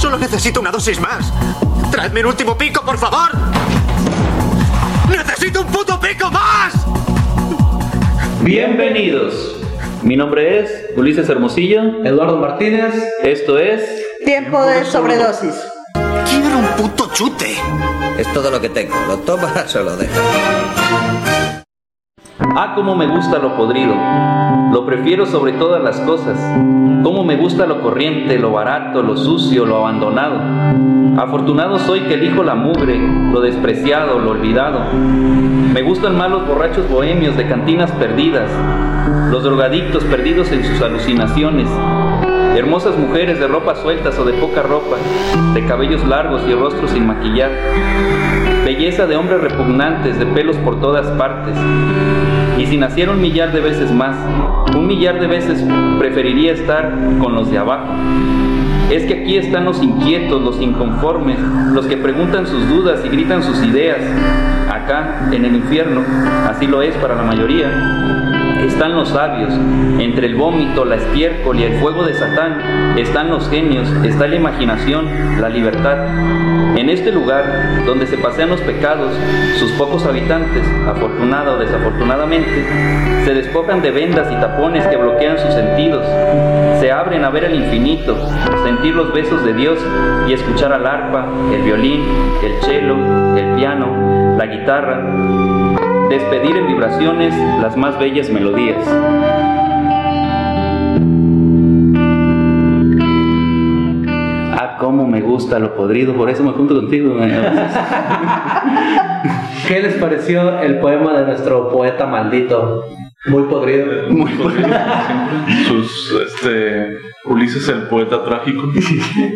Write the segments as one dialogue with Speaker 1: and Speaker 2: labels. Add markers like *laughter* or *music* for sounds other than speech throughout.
Speaker 1: Solo necesito una dosis más. Traedme un último pico, por favor.
Speaker 2: Bienvenidos. Mi nombre es Ulises Hermosillo.
Speaker 3: Eduardo Martínez.
Speaker 2: Esto es
Speaker 4: Tiempo de sobredosis.
Speaker 1: Quiero un puto chute.
Speaker 5: Es todo lo que tengo. Lo tomas o lo dejas.
Speaker 2: Ah, cómo me gusta lo podrido. Lo prefiero sobre todas las cosas. Cómo me gusta lo corriente, lo barato, lo sucio, lo abandonado. Afortunado soy que elijo la mugre, lo despreciado, lo olvidado. Me gustan más los borrachos bohemios de cantinas perdidas, los drogadictos perdidos en sus alucinaciones, hermosas mujeres de ropas sueltas o de poca ropa, de cabellos largos y rostros sin maquillar, belleza de hombres repugnantes de pelos por todas partes. Y si naciera un millar de veces más, un millar de veces preferiría estar con los de abajo. Es que aquí están los inquietos, los inconformes, los que preguntan sus dudas y gritan sus ideas. Acá, en el infierno, así lo es para la mayoría, están los sabios. Entre el vómito, la estiércol y el fuego de Satán están los genios, está la imaginación, la libertad. En este lugar, donde se pasean los pecados, sus pocos habitantes, afortunada o desafortunadamente, se despojan de vendas y tapones que bloquean sus sentidos. Se abren a ver el infinito, sentir los besos de Dios y escuchar al arpa, el violín, el cello, el piano, la guitarra, despedir en vibraciones las más bellas melodías. Ah, cómo me gusta lo podrido, por eso me junto contigo. *laughs*
Speaker 3: ¿Qué les pareció el poema de nuestro poeta maldito? Muy podrido.
Speaker 2: Muy podrido.
Speaker 6: Sus, este, Ulises el poeta trágico.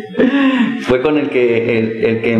Speaker 6: *laughs*
Speaker 2: Fue con el que, el, el que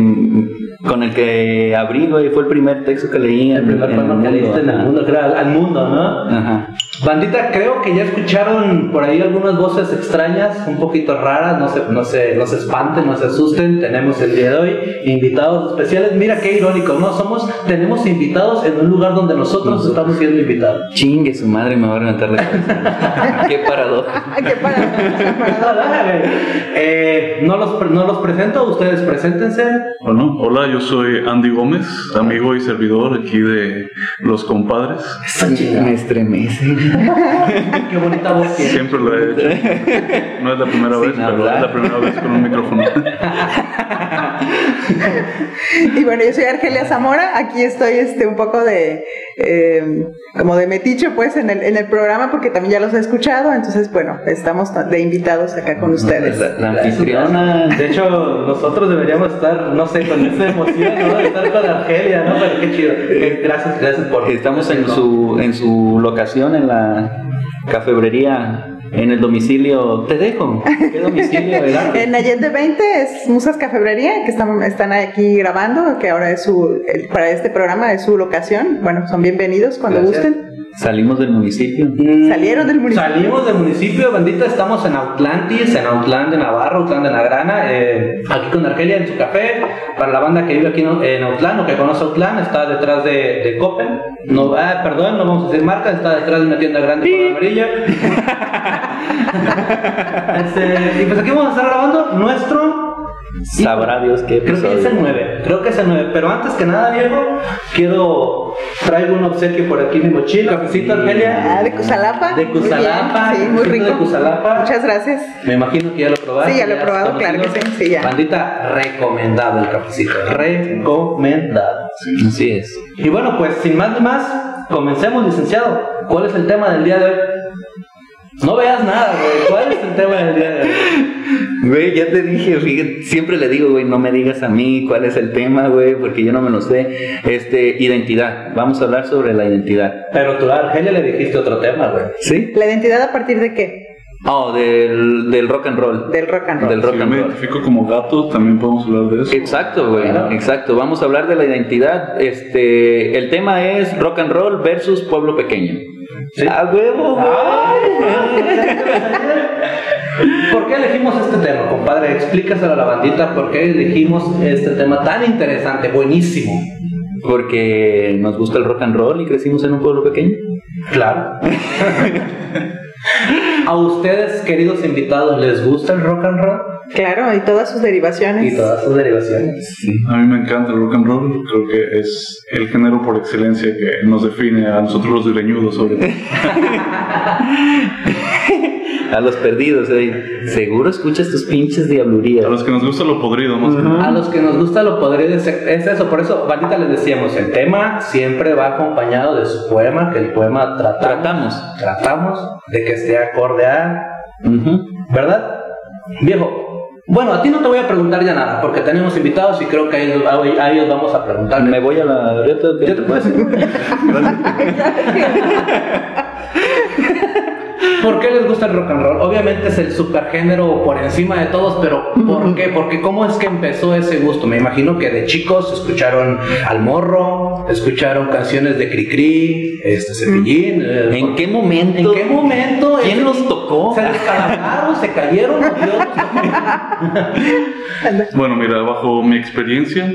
Speaker 2: con el que abrí, güey, fue el primer texto que leí.
Speaker 3: El primer poema que leíste en el mundo, creo, al, al mundo, ¿no?
Speaker 2: Ajá.
Speaker 3: Bandita, creo que ya escucharon por ahí algunas voces extrañas, un poquito raras, no se, no se, no se espanten, no se asusten. Tenemos el día de hoy invitados especiales. Mira qué irónico, ¿no? Somos, tenemos invitados en un lugar donde nosotros estamos siendo invitados.
Speaker 2: Chingue su madre, me va a levantar la cabeza. *laughs* qué paradoja.
Speaker 4: ¿Qué paradoja? *laughs*
Speaker 3: eh, no, los, no los presento, ustedes preséntense.
Speaker 6: Bueno, hola, yo soy Andy Gómez, amigo y servidor aquí de Los Compadres.
Speaker 2: Me estremece. *laughs*
Speaker 3: Qué bonita voz.
Speaker 6: Siempre lo he hecho. *laughs* No es la primera
Speaker 2: Sin
Speaker 6: vez, pero es la primera vez con un micrófono. *laughs*
Speaker 4: Y bueno, yo soy Argelia Zamora, aquí estoy este un poco de eh, como de metiche pues en el, en el programa porque también ya los he escuchado, entonces bueno, estamos de invitados acá con ustedes.
Speaker 2: La, la anfitriona.
Speaker 3: De hecho, nosotros deberíamos estar, no sé, con esa emoción, ¿no? De estar con Argelia, ¿no? Pero qué chido. Eh, Gracias, gracias por.
Speaker 2: Estamos en su, en su locación en la cafebrería, en el domicilio. Te dejo. ¿Qué domicilio? ¿verdad? *laughs*
Speaker 4: En Allende 20 es Musas Cafebrería, que están, están aquí grabando, que ahora es su, para este programa es su locación. Bueno, son bienvenidos cuando
Speaker 2: Gracias.
Speaker 4: gusten.
Speaker 2: Salimos del municipio.
Speaker 4: Salieron del municipio.
Speaker 3: Salimos del municipio, bandita, estamos en Outlantis, en Outland de Navarra, Outland de Nagrana, eh, aquí con Argelia en su café. Para la banda que vive aquí en en Outland o que conoce Outland, está detrás de, de Copen. No, ah, perdón, no vamos a decir marca, está detrás de una tienda grande con amarilla. *laughs* Este, y pues aquí vamos a estar grabando nuestro
Speaker 2: Sabrá Dios qué
Speaker 3: Creo que es
Speaker 2: episodio.
Speaker 3: el 9, creo que es el 9. Pero antes que nada, Diego, quiero. Traigo un obsequio por aquí en mi mochila. Cafecito, Argelia.
Speaker 4: Ah, de Cusalapa.
Speaker 3: De Cusalapa,
Speaker 4: Sí, muy rico.
Speaker 3: de Cusalapa.
Speaker 4: Muchas gracias.
Speaker 3: Me imagino que ya lo probaste.
Speaker 4: Sí, ya lo he probado, claro que sí, sí, ya.
Speaker 3: Bandita, recomendado el cafecito. Recomendado.
Speaker 2: Así es.
Speaker 3: Y bueno, pues sin más ni más, comencemos, licenciado. ¿Cuál es el tema del día de hoy? No veas nada, güey. ¿Cuál es el tema del día de hoy?
Speaker 2: Güey, ya te dije, fíjate, siempre le digo, güey, no me digas a mí cuál es el tema, güey, porque yo no me lo sé. Este, identidad. Vamos a hablar sobre la identidad.
Speaker 3: Pero tú a Argelia le dijiste otro tema, güey.
Speaker 2: ¿Sí?
Speaker 4: ¿La identidad a partir de qué?
Speaker 2: Oh, del, del rock and roll.
Speaker 4: Del rock and roll.
Speaker 2: Del rock
Speaker 6: Si
Speaker 2: and
Speaker 6: me
Speaker 2: roll.
Speaker 6: identifico como gato, también podemos hablar de eso.
Speaker 2: Exacto, güey. Exacto. Vamos a hablar de la identidad. Este, el tema es rock and roll versus pueblo pequeño. ¡A huevo,
Speaker 3: ¿Por qué elegimos este tema, compadre? Explícaselo a la bandita por qué elegimos este tema tan interesante, buenísimo.
Speaker 2: Porque nos gusta el rock and roll y crecimos en un pueblo pequeño.
Speaker 3: Claro. *laughs* ¿A ustedes, queridos invitados, les gusta el rock and roll
Speaker 4: Claro, y todas sus derivaciones.
Speaker 3: y todas sus derivaciones?
Speaker 6: A mí me encanta el rock and roll, creo que es el género por excelencia que nos define a nosotros los greñudos sobre todo. *laughs*
Speaker 2: A los perdidos, eh. Seguro escuchas tus pinches diablurías.
Speaker 6: A los que nos gusta lo podrido, más que nada.
Speaker 3: A los que nos gusta lo decir, es eso, por eso, bandita, les decíamos, el tema siempre va acompañado de su poema, que el poema tratamos,
Speaker 2: Tratamos.
Speaker 3: tratamos de que esté acorde a. ¿verdad? Viejo, bueno, a ti no te voy a preguntar ya nada, porque tenemos invitados y creo que a ellos, a- a ellos vamos a preguntar.
Speaker 2: Me voy a la reta.
Speaker 3: ¿Ya te puedes? *laughs* *laughs* *laughs* ¿Por qué les gusta el rock and roll? Obviamente es el supergénero por encima de todos, pero ¿por qué? Porque ¿cómo es que empezó ese gusto? Me imagino que de chicos escucharon Al Morro, escucharon canciones de Cricri, este Cepillín. eh,
Speaker 2: ¿En qué momento?
Speaker 3: ¿En qué momento?
Speaker 2: ¿Quién los tocó?
Speaker 3: ¿Se descalabraron? ¿Se cayeron?
Speaker 6: Bueno, mira, bajo mi experiencia,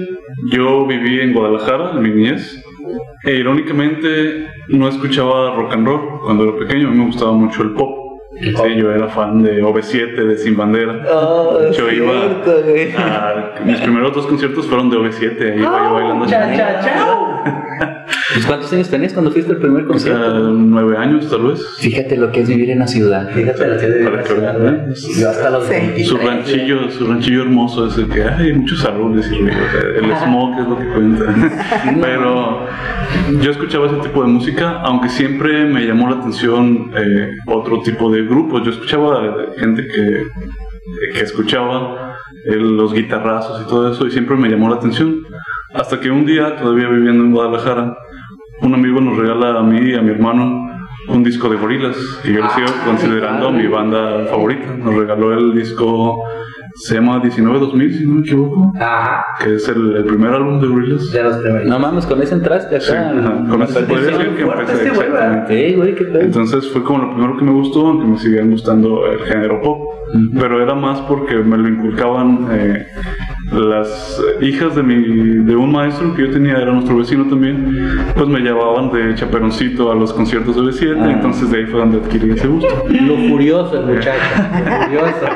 Speaker 6: yo viví en Guadalajara en mi niñez. E irónicamente, no escuchaba rock and roll cuando era pequeño. A mí me gustaba mucho el pop. Sí, yo era fan de OV7, de Sin Bandera. yo iba a, mis primeros dos conciertos fueron de OV7. Ahí iba yo bailando.
Speaker 3: Cha, cha, cha.
Speaker 2: Pues, ¿Cuántos años tenías cuando fuiste al primer
Speaker 6: O sea,
Speaker 2: concierto?
Speaker 6: nueve años tal vez.
Speaker 2: Fíjate lo que es vivir en la ciudad.
Speaker 3: Fíjate la ciudad de
Speaker 6: Para que
Speaker 3: Ciudad,
Speaker 6: vean,
Speaker 3: ¿no? Yo hasta los
Speaker 4: Sí.
Speaker 3: 23.
Speaker 6: Su ranchillo, su ranchillo hermoso es el que hay muchos árboles y ruido, o sea, el smog es lo que cuenta. Pero yo escuchaba ese tipo de música, aunque siempre me llamó la atención eh, otro tipo de grupos. Yo escuchaba gente que, que escuchaba eh, los guitarrazos y todo eso y siempre me llamó la atención. Hasta que un día, todavía viviendo en Guadalajara, un amigo nos regala a mí y a mi hermano un disco de gorilas que yo lo sigo considerando mi banda favorita. Nos regaló el disco, se llama 19-2000, si no me equivoco,
Speaker 3: Ajá.
Speaker 6: que es el, el primer álbum de gorilas.
Speaker 3: De los primeros.
Speaker 2: No mames, con ese entraste acá.
Speaker 6: Sí, ajá, con eso se podría decir que empecé
Speaker 3: este güey,
Speaker 2: qué.
Speaker 6: Entonces fue como lo primero que me gustó, aunque me seguían gustando el género pop. Pero era más porque me lo inculcaban eh, las hijas de, mi, de un maestro que yo tenía, era nuestro vecino también, pues me llevaban de chaperoncito a los conciertos de B7,
Speaker 2: Ah.
Speaker 6: entonces de ahí fue donde adquirí ese gusto.
Speaker 3: Lo curioso el muchacho. Lo curioso.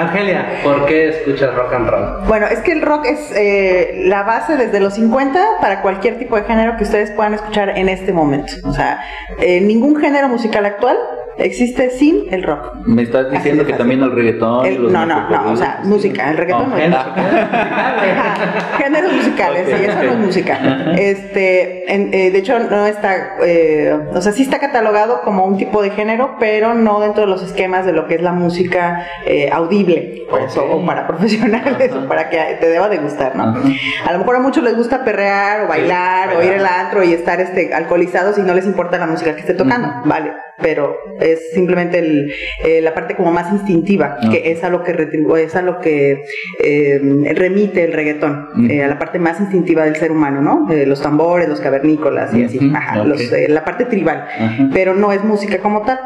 Speaker 3: Angelia, ¿por qué escuchas rock and roll?
Speaker 4: Bueno, es que el rock es eh, la base desde los 50 para cualquier tipo de género que ustedes puedan escuchar en este momento. O sea, eh, ningún género musical actual existe sin el rock.
Speaker 2: Me estás diciendo que también el reggaetón.
Speaker 4: El-
Speaker 2: los
Speaker 4: no, no, no, o sea, música, el reggaetón no, es
Speaker 3: género.
Speaker 4: música. *laughs* Géneros musicales,
Speaker 2: Ok,
Speaker 4: sí, eso no es música. *laughs* Este, en- eh, de hecho, no está, eh, o sea, sí está catalogado como un tipo de género, pero no dentro de los esquemas de lo que es la música eh, audible, pues, o, o para profesionales, *laughs* o para que te deba de gustar, ¿no? A lo mejor a muchos les gusta perrear o bailar o ir al antro y estar este, alcoholizados y no les importa la música que esté tocando, vale, pero es simplemente el, eh, la parte como más instintiva,
Speaker 2: Ok.
Speaker 4: que es a lo que es a lo que eh, remite el reggaetón,
Speaker 2: Mm.
Speaker 4: eh, a la parte más instintiva del ser humano, ¿no? Los tambores, los cavernícolas y así, ajá, los, la parte tribal,
Speaker 2: Ajá.
Speaker 4: pero no es música como tal.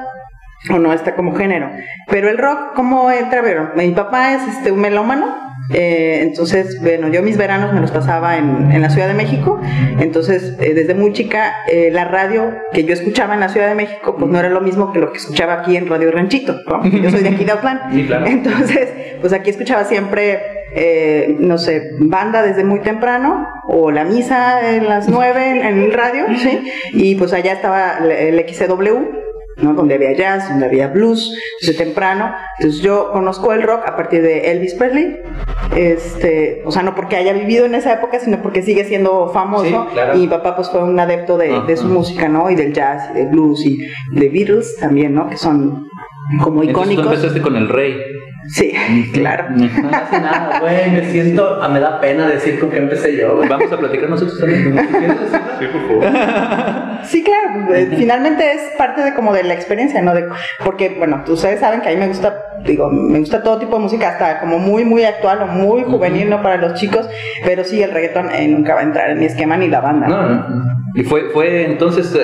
Speaker 4: O no está como género. Pero el rock, ¿cómo entra? Bueno, mi papá es este, un melómano. Eh, entonces, bueno, yo mis veranos me los pasaba en, en la Ciudad de México. Entonces, eh, desde muy chica, eh, la radio que yo escuchaba en la Ciudad de México, pues no era lo mismo que lo que escuchaba aquí en Radio Ranchito. ¿no? Yo soy de aquí de Autlán.
Speaker 3: Sí, claro. *laughs*
Speaker 4: Entonces, pues aquí escuchaba siempre, eh, no sé, banda desde muy temprano, o la misa en las nueve en, en el radio, ¿sí? Y pues allá estaba el, el XCW. ¿no? donde había jazz, donde había blues, desde temprano. Entonces yo conozco el rock a partir de Elvis Presley, este, o sea, no porque haya vivido en esa época, sino porque sigue siendo famoso.
Speaker 3: Sí, claro.
Speaker 4: Y mi papá pues fue un adepto de, de su música, ¿no? Y del jazz, y del blues, y de Beatles también, ¿no? Que son como
Speaker 2: Entonces tú
Speaker 4: icónicos.
Speaker 2: empezaste con el rey.
Speaker 4: Sí, claro.
Speaker 3: No hace nada, güey. Me siento, ah, me da pena decir con qué empecé yo.
Speaker 2: Vamos a platicar nosotros también.
Speaker 6: Sí, por favor. *laughs*
Speaker 4: Sí, claro, eh, finalmente es parte de como de la experiencia, ¿no? De, porque, bueno, ustedes saben que a mí me gusta, digo, me gusta todo tipo de música, hasta como muy, muy actual o muy juvenil, ¿no? Para los chicos, pero sí, el reggaetón eh, nunca va a entrar en mi esquema ni la banda.
Speaker 2: No, no. Y fue, fue entonces, eh,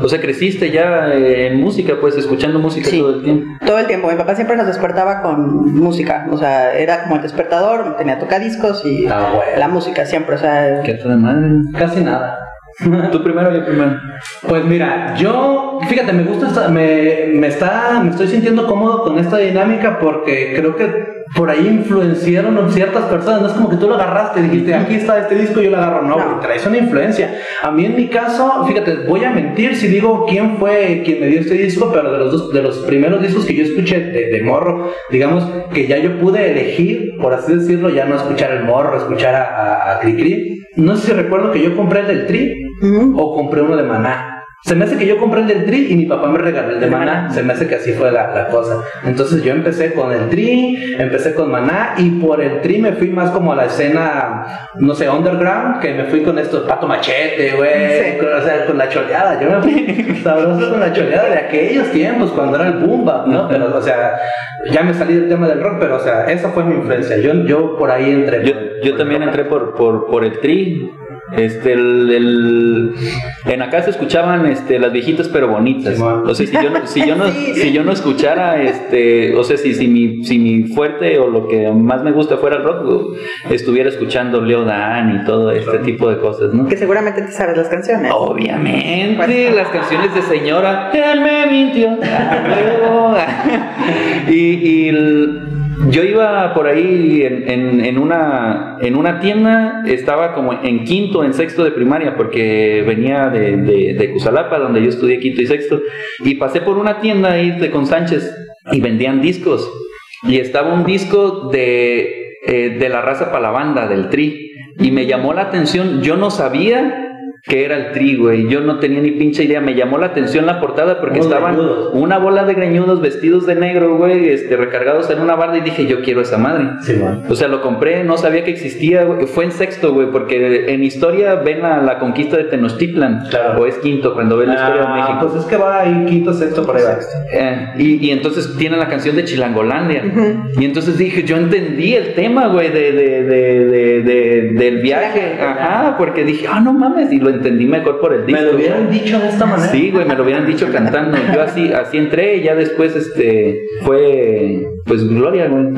Speaker 2: o sea, creciste ya eh, en música, pues, escuchando música
Speaker 4: Sí,
Speaker 2: todo el tiempo.
Speaker 4: todo el tiempo. Mi papá siempre nos despertaba con música, o sea, era como el despertador, tenía tocadiscos y
Speaker 3: Ah, bueno.
Speaker 4: la música siempre, o sea,
Speaker 2: ¿Qué madre?
Speaker 3: Casi nada.
Speaker 2: Tú primero, yo primero.
Speaker 3: Pues mira, yo, fíjate, me gusta, esta- me, me está, me estoy sintiendo cómodo con esta dinámica porque creo que por ahí influenciaron ciertas personas. No es como que tú lo agarraste y dijiste, aquí está este disco, yo lo agarro. No,
Speaker 4: No.
Speaker 3: traes una influencia. A mí en mi caso, fíjate, voy a mentir si digo quién fue quien me dio este disco, pero de los dos, de los primeros discos que yo escuché de, de morro, digamos que ya yo pude elegir, por así decirlo, ya no escuchar el morro, escuchar a, a, a Cricri. No sé si recuerdo que yo compré el del Tri o compré uno de maná. Se me hace que yo compré el del tri y mi papá me regaló el de maná. Se me hace que así fue la, la cosa. Entonces yo empecé con el tri, empecé con maná y por el tri me fui más como a la escena, no sé, underground, que me fui con estos pato machete, güey.
Speaker 4: Sí.
Speaker 3: O sea, con la choleada. Yo me fui *laughs* sabroso con la choleada de aquellos tiempos cuando era el boom bap, ¿no? Pero, o sea, ya me salí del tema del rock, pero, o sea, esa fue mi influencia. Yo, yo por ahí entré.
Speaker 2: Yo,
Speaker 3: por
Speaker 2: yo
Speaker 3: por
Speaker 2: también entré por, por, por el tri. Este, el, el- en acá se escuchaban este, las viejitas pero bonitas. O sea, si yo no, si yo no, *laughs*
Speaker 4: Sí.
Speaker 2: si yo no escuchara, este, o sea, si, si, mi, si mi fuerte o lo que más me gusta fuera el rock, estuviera escuchando Leo Dan y todo este tipo de cosas, ¿no?
Speaker 4: que seguramente te sabes las canciones.
Speaker 2: Obviamente, las canciones de señora, él me mintió. *laughs* *laughs* Y y el- yo iba por ahí en, en- una, en una tienda, estaba como en quinto, en sexto de primaria, porque venía de, de, de Cusalapa, donde yo estudié quinto y sexto, y pasé por una tienda ahí de, con Sánchez y vendían discos. Y estaba un disco de, eh, de la raza para la banda, del Tri. Y me llamó la atención, yo no sabía que era el Tri, güey. Yo no tenía ni pinche idea. Me llamó la atención la portada porque estaban
Speaker 3: greñudos.
Speaker 2: una bola de greñudos vestidos de negro, güey, este, recargados en una barda y dije, yo quiero esa madre.
Speaker 3: Simón.
Speaker 2: O sea, lo compré, no sabía que existía, güey. Fue en sexto, güey, porque en historia ven la, la conquista de Tenochtitlan.
Speaker 3: Claro.
Speaker 2: O es quinto, cuando ven la historia de
Speaker 3: Ah,
Speaker 2: México.
Speaker 3: Pues es que va ahí quinto, sexto, por ahí va.
Speaker 2: Eh, y, y entonces tienen la canción de Chilangolandia. Y entonces dije, yo entendí el tema, güey, de, de, de, de- de- del viaje. Ajá, porque dije, ah, no mames, y lo entendí mejor por el disco.
Speaker 3: Me lo hubieran dicho de esta manera.
Speaker 2: Sí, güey, me lo hubieran dicho cantando. Yo así, así entré y ya después, este, fue, pues, Gloria, güey.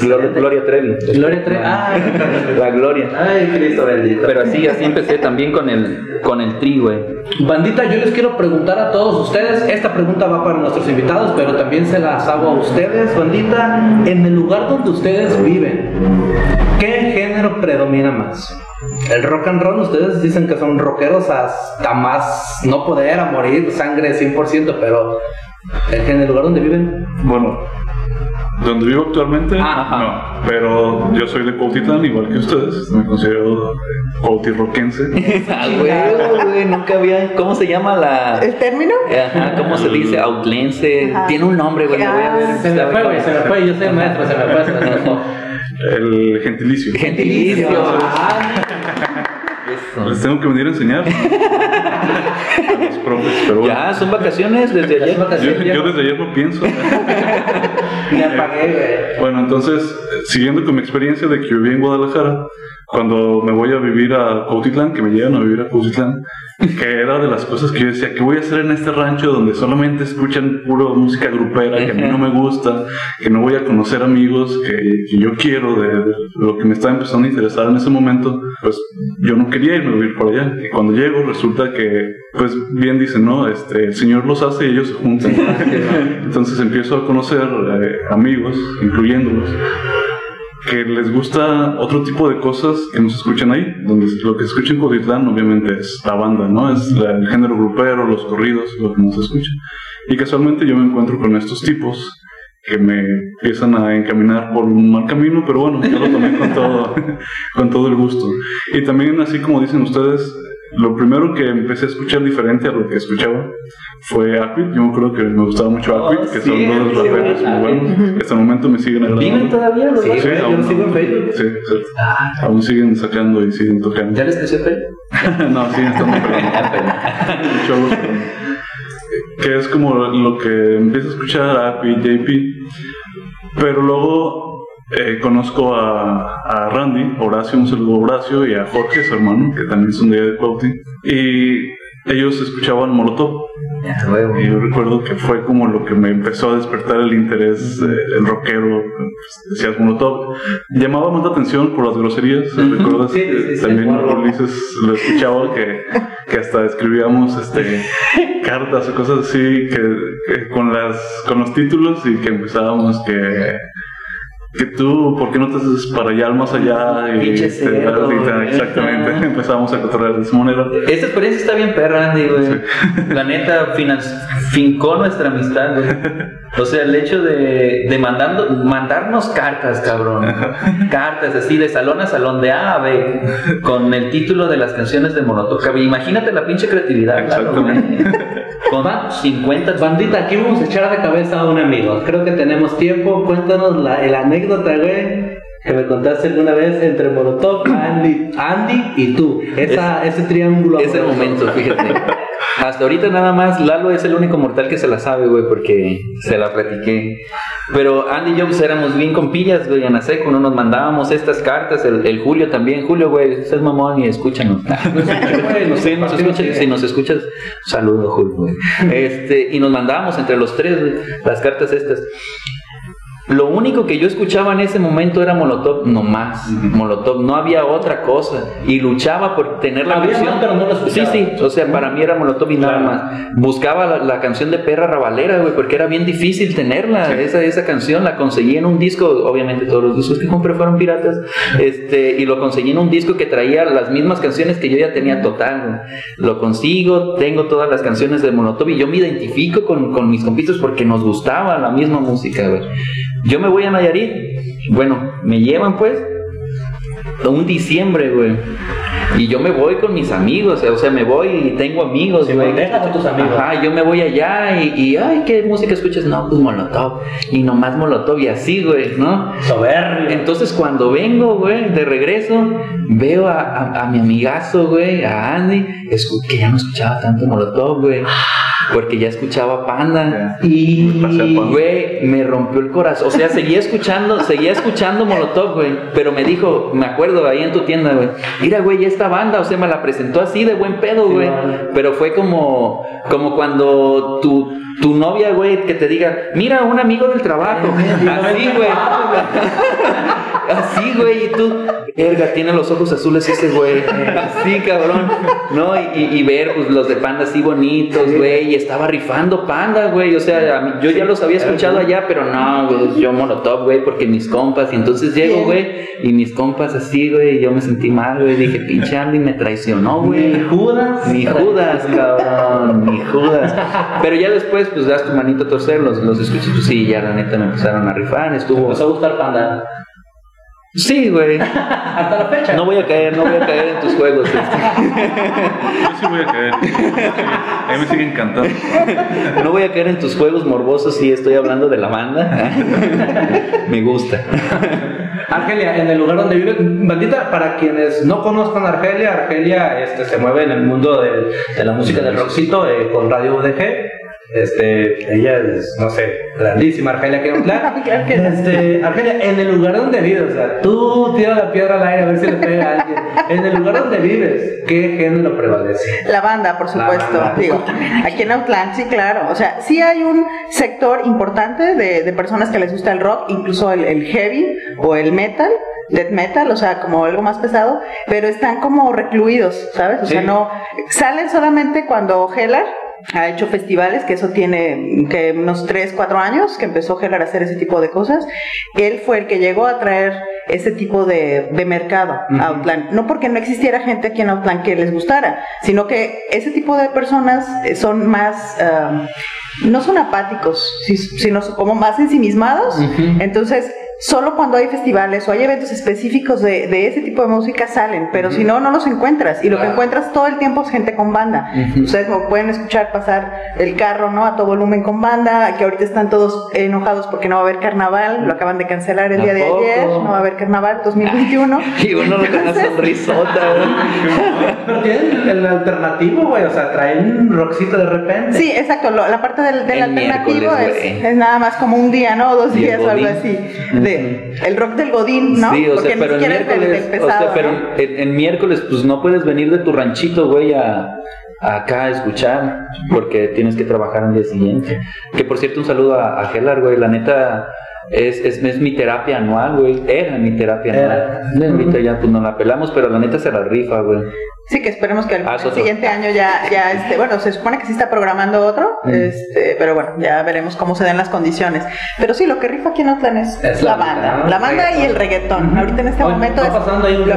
Speaker 2: Gloria, Gloria Trevi.
Speaker 3: Gloria Trevi. Ah,
Speaker 2: La Gloria.
Speaker 3: Ay, Cristo bendito.
Speaker 2: Pero así, así empecé también con el, con el tri, güey.
Speaker 3: Bandita, yo les quiero preguntar a todos ustedes, esta pregunta va para nuestros invitados, pero también se las hago a ustedes, bandita, en el lugar donde ustedes viven, ¿qué género predomina más? El rock and roll, ustedes dicen que son rockeros hasta más no poder, a morir, sangre 100%, pero en el lugar donde viven,
Speaker 6: Bueno, donde vivo actualmente,
Speaker 2: Ajá.
Speaker 6: no. Pero yo soy de Cuautitlán, igual que ustedes. Me considero cuautirroquense. *laughs*
Speaker 2: Ah, güey, güey, nunca había, ¿cómo se llama la...?
Speaker 4: ¿El término?
Speaker 2: Ajá, ¿cómo se dice? Outlense.
Speaker 4: Ajá.
Speaker 2: Tiene un nombre, güey, lo voy a ver.
Speaker 4: Ah,
Speaker 3: se me fue, güey, se me fue, yo soy maestro, se me fue, se me fue.
Speaker 6: El gentilicio.
Speaker 2: Gentilicio.
Speaker 3: Ah,
Speaker 2: Eso.
Speaker 6: Les tengo que venir a enseñar. *laughs* a los profes, pero bueno.
Speaker 2: Ya, son vacaciones desde ayer.
Speaker 6: Yo, yo desde ayer lo pienso. *laughs*
Speaker 3: me apagué.
Speaker 6: Bueno, entonces, siguiendo con mi experiencia de que viví en Guadalajara, cuando me voy a vivir a Cuautitlán, que me llegan a vivir a Cuautitlán, *laughs* que era de las cosas que yo decía, ¿qué voy a hacer en este rancho donde solamente escuchan puro música grupera, que a mí no me gusta, que no voy a conocer amigos que, que yo quiero, de, de lo que me estaba empezando a interesar en ese momento? Pues yo no quería irme a vivir por allá. Y cuando llego resulta que, pues bien dicen, ¿no? Este, el Señor los hace y ellos se juntan. *laughs* Entonces empiezo a conocer eh, amigos, incluyéndolos, que les gusta otro tipo de cosas que no se escuchan ahí, donde lo que se escucha en Cotitlán obviamente es la banda, ¿no? Es la- el género grupero, los corridos, lo que no se escucha. Y casualmente yo me encuentro con estos tipos que me empiezan a encaminar por un mal camino, pero bueno, yo lo tomé con todo, *laughs* con todo el gusto. Y también, así como dicen ustedes, lo primero que empecé a escuchar diferente a lo que escuchaba fue Aquid. Yo acuerdo que me gustaba mucho
Speaker 2: Oh,
Speaker 6: Aquid, que
Speaker 2: sí,
Speaker 6: son dos
Speaker 2: sí,
Speaker 6: raperos
Speaker 2: güey.
Speaker 6: muy buenos, que hasta el momento me siguen agradando.
Speaker 2: ¿Viven todavía los
Speaker 3: Sí, güey, yo
Speaker 6: aún-
Speaker 3: lo sigo en Facebook.
Speaker 6: Sí, sí. Aún siguen sacando y siguen tocando.
Speaker 2: ¿Ya les creció pelo? *laughs*
Speaker 6: no, sí, estamos perdón. Cholos, perdón. Que es como lo que empiezo a escuchar a API, JP. Pero luego eh, conozco a, a Randy, Horacio, un saludo a Horacio, y a Jorge, su hermano, que también son de ahí de Cuauhti. Y ellos escuchaban Molotov. Y yo recuerdo que fue como lo que me empezó a despertar el interés eh, el rockero, pues, decías Molotov. Llamaba más la atención por las groserías, recuerdo
Speaker 3: Sí, sí, sí,
Speaker 6: también Ulises lo escuchaba que, que hasta escribíamos este *laughs* cartas o cosas así que, que con las con los títulos y que empezábamos que que tú, ¿por qué no te haces para allá, más allá? Y te-
Speaker 2: cerdo,
Speaker 6: y te- exactamente, empezamos a cotorrear de esa manera.
Speaker 2: Esta experiencia está bien perra, Andy, güey. La neta, fincó nuestra amistad, güey. O sea, el hecho de, de mandando, mandarnos cartas, cabrón. Cartas así, de salón a salón, de A a B, con el título de las canciones de Molotov. cabrón. Imagínate la pinche creatividad, claro, güey. Con 50
Speaker 3: Bandita, aquí vamos a echar de cabeza a un amigo. Creo que tenemos tiempo. Cuéntanos la, la anécdota, güey, que me contaste alguna vez entre Molotov, Andy, Andy y tú. Esa, ese triángulo.
Speaker 2: Ese
Speaker 3: amoroso.
Speaker 2: momento, fíjate. *laughs* Hasta ahorita nada más Lalo es el único mortal que se la sabe, güey, porque se la platiqué. Pero Andy y yo pues, éramos bien compillas, güey, en la seco, no nos mandábamos estas cartas, el, el Julio también. Julio, güey, estás mamón y escúchanos. *laughs* *laughs*
Speaker 3: nos
Speaker 2: Sí, nos
Speaker 3: compartimos
Speaker 2: escuchas, si nos escuchas, saludo, Julio, güey. Este, y nos mandábamos entre los tres, güey, las cartas estas. Lo único que yo escuchaba en ese momento era Molotov, no más. Molotov, no había otra cosa. Y luchaba por tener la
Speaker 3: Había más, pero no lo
Speaker 2: Sí,
Speaker 3: escuchaba.
Speaker 2: sí, o sea, para mí era Molotov y nada más. Buscaba la, la canción de Perra Rabalera, güey, porque era bien difícil tenerla. Esa, esa canción la conseguí en un disco, obviamente todos los discos que compré fueron piratas. Este, y lo conseguí en un disco que traía las mismas canciones que yo ya tenía total. güey. Lo consigo, tengo todas las canciones de Molotov y yo me identifico con, con mis compitos porque nos gustaba la misma música, güey. Yo me voy a Nayarit, bueno, me llevan pues un diciembre, güey. Y yo me voy con mis amigos, o sea, me voy y tengo amigos,
Speaker 3: Sí,
Speaker 2: güey.
Speaker 3: a tus amigos.
Speaker 2: Ajá, yo me voy allá y, y, ay, ¿qué música escuchas? No, pues Molotov. Y nomás Molotov y así, güey, ¿no?
Speaker 3: Soberbio.
Speaker 2: Entonces cuando vengo, güey, de regreso, veo a, a- a mi amigazo, güey, a Andy, que ya no escuchaba tanto Molotov, güey. Porque ya escuchaba Panda. Y, güey, me rompió el corazón. O sea, seguía escuchando, seguía escuchando Molotov, güey. Pero me dijo, me acuerdo ahí en tu tienda, güey. Mira, güey, esta banda, o sea, me la presentó así de buen pedo, güey. Pero fue como, como cuando tu, tu novia, güey, que te diga, mira, un amigo del trabajo. Así, güey. *laughs* Así, güey, y tú, verga, tiene los ojos azules ese güey. Así, cabrón. No, y, y- y ver pues, los de panda así bonitos, güey. Estaba rifando panda, güey. O sea, mí- yo ya los había escuchado allá, pero no, güey, yo molotov, güey, porque mis compas. Y entonces llego, güey, y mis compas así, güey, y yo me sentí mal, güey. Dije, pinche Andy me traicionó, güey.
Speaker 3: Ni Judas.
Speaker 2: Ni Judas, cabrón, ni Judas. Pero ya después, pues das tu manito a torcer, los, los escuchas, pues sí, ya la neta me empezaron a rifar, estuvo.
Speaker 3: Empezó a gustar Panda.
Speaker 2: Sí, güey.
Speaker 3: Hasta la fecha.
Speaker 2: No voy a caer, no voy a caer en tus juegos. este.
Speaker 6: Yo sí voy a caer. *laughs* A mí me sigue encantando.
Speaker 2: No voy a caer en tus juegos morbosos si estoy hablando de la banda. *laughs* Me gusta.
Speaker 3: Argelia, en el lugar donde vive, bandita, para quienes no conozcan Argelia, Argelia este, se mueve en el mundo de, de la música del rockcito eh, con Radio UDG. Este, ella es, no sé, grandísima Argelia que *laughs* este, Argelia, en el lugar donde vives, o sea, tú tira la piedra al aire a ver si le pega a alguien. En el lugar donde vives, ¿qué género prevalece?
Speaker 4: La banda, por supuesto.
Speaker 3: banda.
Speaker 4: Digo, aquí en Outland, sí, claro. O sea, sí hay un sector importante de, de personas que les gusta el rock, incluso el, el heavy o el metal, death metal, o sea, como algo más pesado, pero están como recluidos, ¿sabes? O sea, no salen solamente cuando Heller ha hecho festivales, que eso tiene que unos 3, 4 años que empezó Heller a hacer ese tipo de cosas. Él fue el que llegó a traer ese tipo de, de mercado a
Speaker 3: Ujú.
Speaker 4: Outland. No porque no existiera gente aquí en Outland que les gustara, sino que ese tipo de personas eh, son más, ah, no son apáticos, si- sino como más ensimismados.
Speaker 2: Ujú.
Speaker 4: Entonces, solo cuando hay festivales o hay eventos específicos de, de ese tipo de música salen, pero si no, no los encuentras. Y lo que encuentras todo el tiempo es gente con banda. Ustedes como pueden escuchar pasar el carro, ¿no? A todo volumen con banda, que ahorita están todos enojados porque no va a haber carnaval, lo acaban de cancelar el
Speaker 3: ¿A
Speaker 4: día de ayer, no va a haber carnaval 2021. *laughs*
Speaker 2: Y uno lo con una sonrisota.
Speaker 3: Pero tienen el alternativo, güey. O sea, traen un rockcito de repente.
Speaker 4: Sí, exacto. lo- la parte del, del
Speaker 2: El
Speaker 4: alternativo es, nada más como un día, ¿no? O dos días o algo así. De, el rock del Godín, ¿no?
Speaker 2: Sí, o sea, pero el miércoles,
Speaker 4: del
Speaker 2: o sea,
Speaker 4: pesado,
Speaker 2: pero
Speaker 4: ¿no?
Speaker 2: el, el miércoles, pues no puedes venir de tu ranchito, güey, a, a acá a escuchar, porque tienes que trabajar al día siguiente. Que por cierto, un saludo a, a Gelar, güey, la neta. Es, es, es mi terapia anual, güey. Era mi terapia
Speaker 3: Era.
Speaker 2: anual. Ahorita ya pues nos la pelamos, pero la neta se la rifa, güey.
Speaker 4: Sí, que esperemos que el,
Speaker 2: Ah,
Speaker 4: siguiente año ya, ya este, bueno, se supone que sí está programando otro,
Speaker 2: Mm.
Speaker 4: este, pero bueno, ya veremos cómo se den las condiciones. Pero sí, lo que rifa aquí en Oakland es,
Speaker 3: Es
Speaker 4: la
Speaker 3: la-
Speaker 4: banda, la banda y el
Speaker 3: reggaetón.
Speaker 4: Ahorita en este
Speaker 3: Oye,
Speaker 4: momento
Speaker 3: está
Speaker 4: es
Speaker 3: pasando ahí un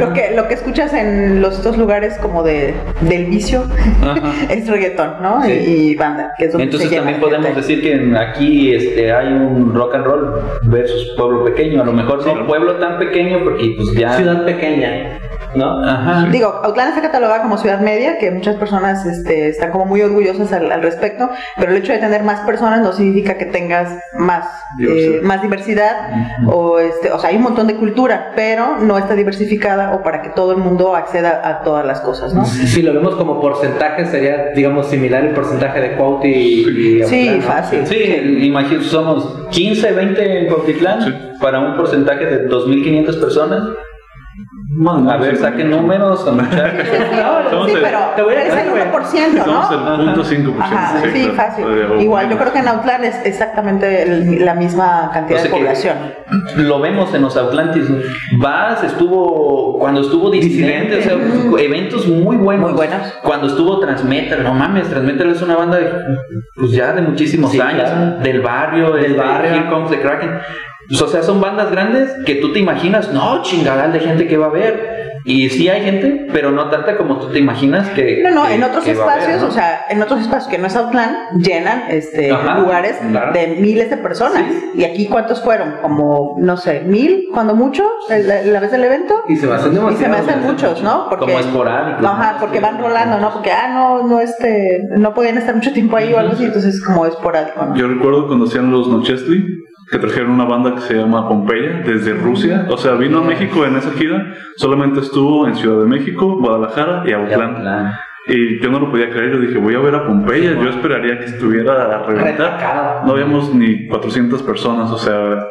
Speaker 4: lo, que lo que escuchas en los estos lugares como de del vicio *laughs* es reggaetón, ¿no?
Speaker 2: Sí.
Speaker 4: Y, y banda, que es donde
Speaker 2: Entonces
Speaker 4: se
Speaker 2: también podemos decir que en- aquí este, hay un rock and roll versus pueblo pequeño. A lo mejor no pueblo tan pequeño porque pues ya...
Speaker 3: Ciudad pequeña. ¿No?
Speaker 2: Ajá.
Speaker 4: Digo, Autlán está catalogada como ciudad media, que muchas personas este, están como muy orgullosas al, al respecto, pero el hecho de tener más personas no significa que tengas más
Speaker 6: Diversidad.
Speaker 4: eh, más diversidad o este, o sea, hay un montón de cultura, pero no está diversificada o para que todo el mundo acceda a todas las cosas, ¿no?
Speaker 3: Si lo vemos como porcentaje, sería, digamos, similar el porcentaje de Cuauhti y... y
Speaker 4: Sí,
Speaker 3: Autlán, ¿no?
Speaker 4: fácil.
Speaker 2: Sí, imagino, somos 15, 20 en Cuautitlán
Speaker 6: Sí.
Speaker 2: para un porcentaje de 2.500 personas. A ver, saquen números, muchachos.
Speaker 6: Somos
Speaker 4: Sí,
Speaker 6: el-
Speaker 4: pero
Speaker 3: te voy a
Speaker 4: es el
Speaker 3: decir, güey.
Speaker 4: 1%,
Speaker 6: Somos
Speaker 4: ¿no?
Speaker 6: el punto 5%.
Speaker 4: Ajá, sí,
Speaker 6: claro.
Speaker 4: fácil. Igual, yo creo que en Autlán es exactamente el- la misma cantidad
Speaker 2: O sea
Speaker 4: de población.
Speaker 2: Lo vemos en los Atlantis. Vas, estuvo cuando estuvo Disidente, o sea, eventos muy buenos.
Speaker 4: Muy buenos.
Speaker 2: Cuando estuvo Transmeter, no mames, Transmeter es una banda de, pues ya de muchísimos
Speaker 3: Sí,
Speaker 2: años,
Speaker 3: claro.
Speaker 2: del barrio,
Speaker 3: Del
Speaker 2: este,
Speaker 3: barrio.
Speaker 2: Here Comes the Kraken. Pues, o sea, son bandas grandes que tú te imaginas, no, chingadal de gente que va a haber. Y sí hay gente, pero no tanta como tú te imaginas que.
Speaker 4: No, no,
Speaker 2: que-
Speaker 4: en otros
Speaker 2: haber,
Speaker 4: espacios,
Speaker 2: ¿no?
Speaker 4: o sea, en otros espacios que no es Outland, llenan este
Speaker 2: Ajá,
Speaker 4: lugares
Speaker 2: claro.
Speaker 4: de miles de personas. Y aquí, ¿cuántos fueron? Como, no sé, mil, cuando mucho, la, la vez del evento.
Speaker 3: Y se me hacen
Speaker 4: Y se me
Speaker 3: demasiados,
Speaker 4: hacen muchos, ¿no? Porque,
Speaker 2: Como esporádicos,
Speaker 4: Ajá, porque van rolando, ¿no? Porque, ah, no, no, este, no podían estar mucho tiempo ahí o algo así, entonces como esporádico, ¿no?
Speaker 6: Yo recuerdo cuando hacían los Nochesli, que trajeron una banda que se llama Pompeya desde Rusia. O sea, vino a México en esa gira, solamente estuvo en Ciudad de México, Guadalajara y Autlán. Y yo no lo podía creer, yo dije, voy a ver a Pompeya, yo esperaría que estuviera a reventar. No habíamos ni 400 personas, o sea,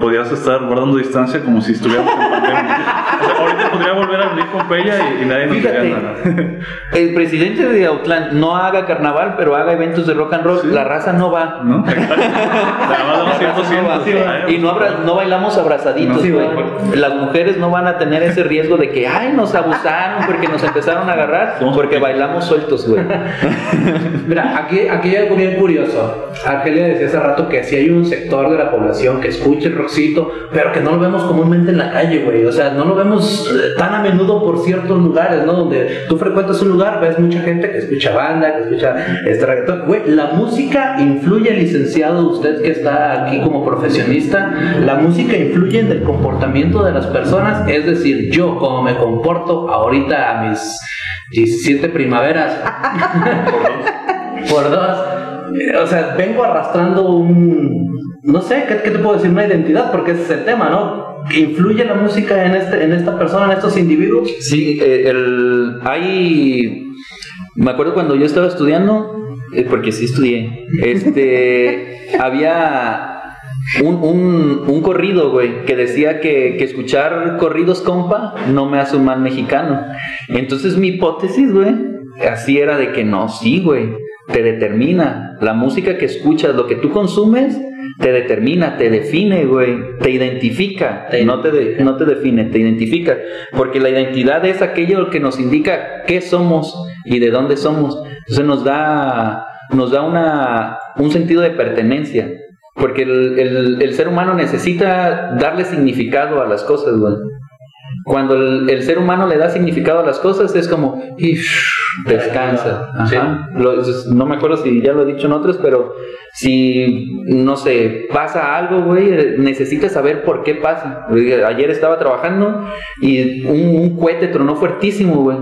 Speaker 6: podías estar guardando distancia como si estuviéramos en pandemia. *laughs* Ahorita podría volver a abrir Pompeya y, y nadie nos diría
Speaker 2: Fíjate.
Speaker 6: nada. *laughs*
Speaker 2: El presidente de Autlán no haga carnaval, pero haga eventos de rock and roll.
Speaker 6: Sí.
Speaker 2: La raza no va.
Speaker 6: ¿No? *laughs* Nada más damos 100%.
Speaker 2: Y no, abra- no bailamos abrazaditos,
Speaker 6: No, sí.
Speaker 2: Las mujeres no van a tener ese riesgo de que, ay, nos abusaron porque nos empezaron a agarrar, *laughs*
Speaker 6: Somos
Speaker 2: porque
Speaker 6: pequeños.
Speaker 2: bailamos sueltos, güey.
Speaker 3: Mira, aquí, aquí hay algo bien curioso. Argelia decía hace rato que sí hay un sector de la población que escucha el rockcito, pero que no lo vemos comúnmente en la calle, güey. O sea, no lo vemos eh, tan a menudo por ciertos lugares, ¿no? Donde tú frecuentas un lugar, ves mucha gente que escucha banda, que escucha este reggaetón. Güey, la música influye, licenciado, usted que está aquí como profesionista, la música influye en el comportamiento de las personas. Es decir, yo como me comporto ahorita a mis 17 primaveras *laughs* por dos. O sea, vengo arrastrando un. No sé, ¿qué, qué te puedo decir? Una identidad, porque ese es el tema, ¿no? ¿Influye la música en, este, en esta persona, en estos individuos?
Speaker 2: Sí, eh, el, hay. Me acuerdo cuando yo estaba estudiando, eh, porque sí estudié, este, *laughs* había un, un, un corrido, güey, que decía que, que escuchar corridos, compa, no me hace un mal mexicano. Entonces mi hipótesis, güey, así era de que no, sí, güey, te determina. La música que escuchas, lo que tú consumes, te determina, te define, güey, te identifica,
Speaker 3: Te
Speaker 2: no te, de- no te define, te identifica, porque la identidad es aquello que nos indica qué somos y de dónde somos. Entonces nos da, nos da una, un sentido de pertenencia, porque el, el- el ser humano necesita darle significado a las cosas, güey. Cuando el, el ser humano le da significado a las cosas es como descansa. Ajá. Lo- no me acuerdo si ya lo he dicho en otros, pero si no sé, pasa algo, güey, eh, necesitas saber por qué pasa. Ayer estaba trabajando y un, un cohete tronó fuertísimo, güey.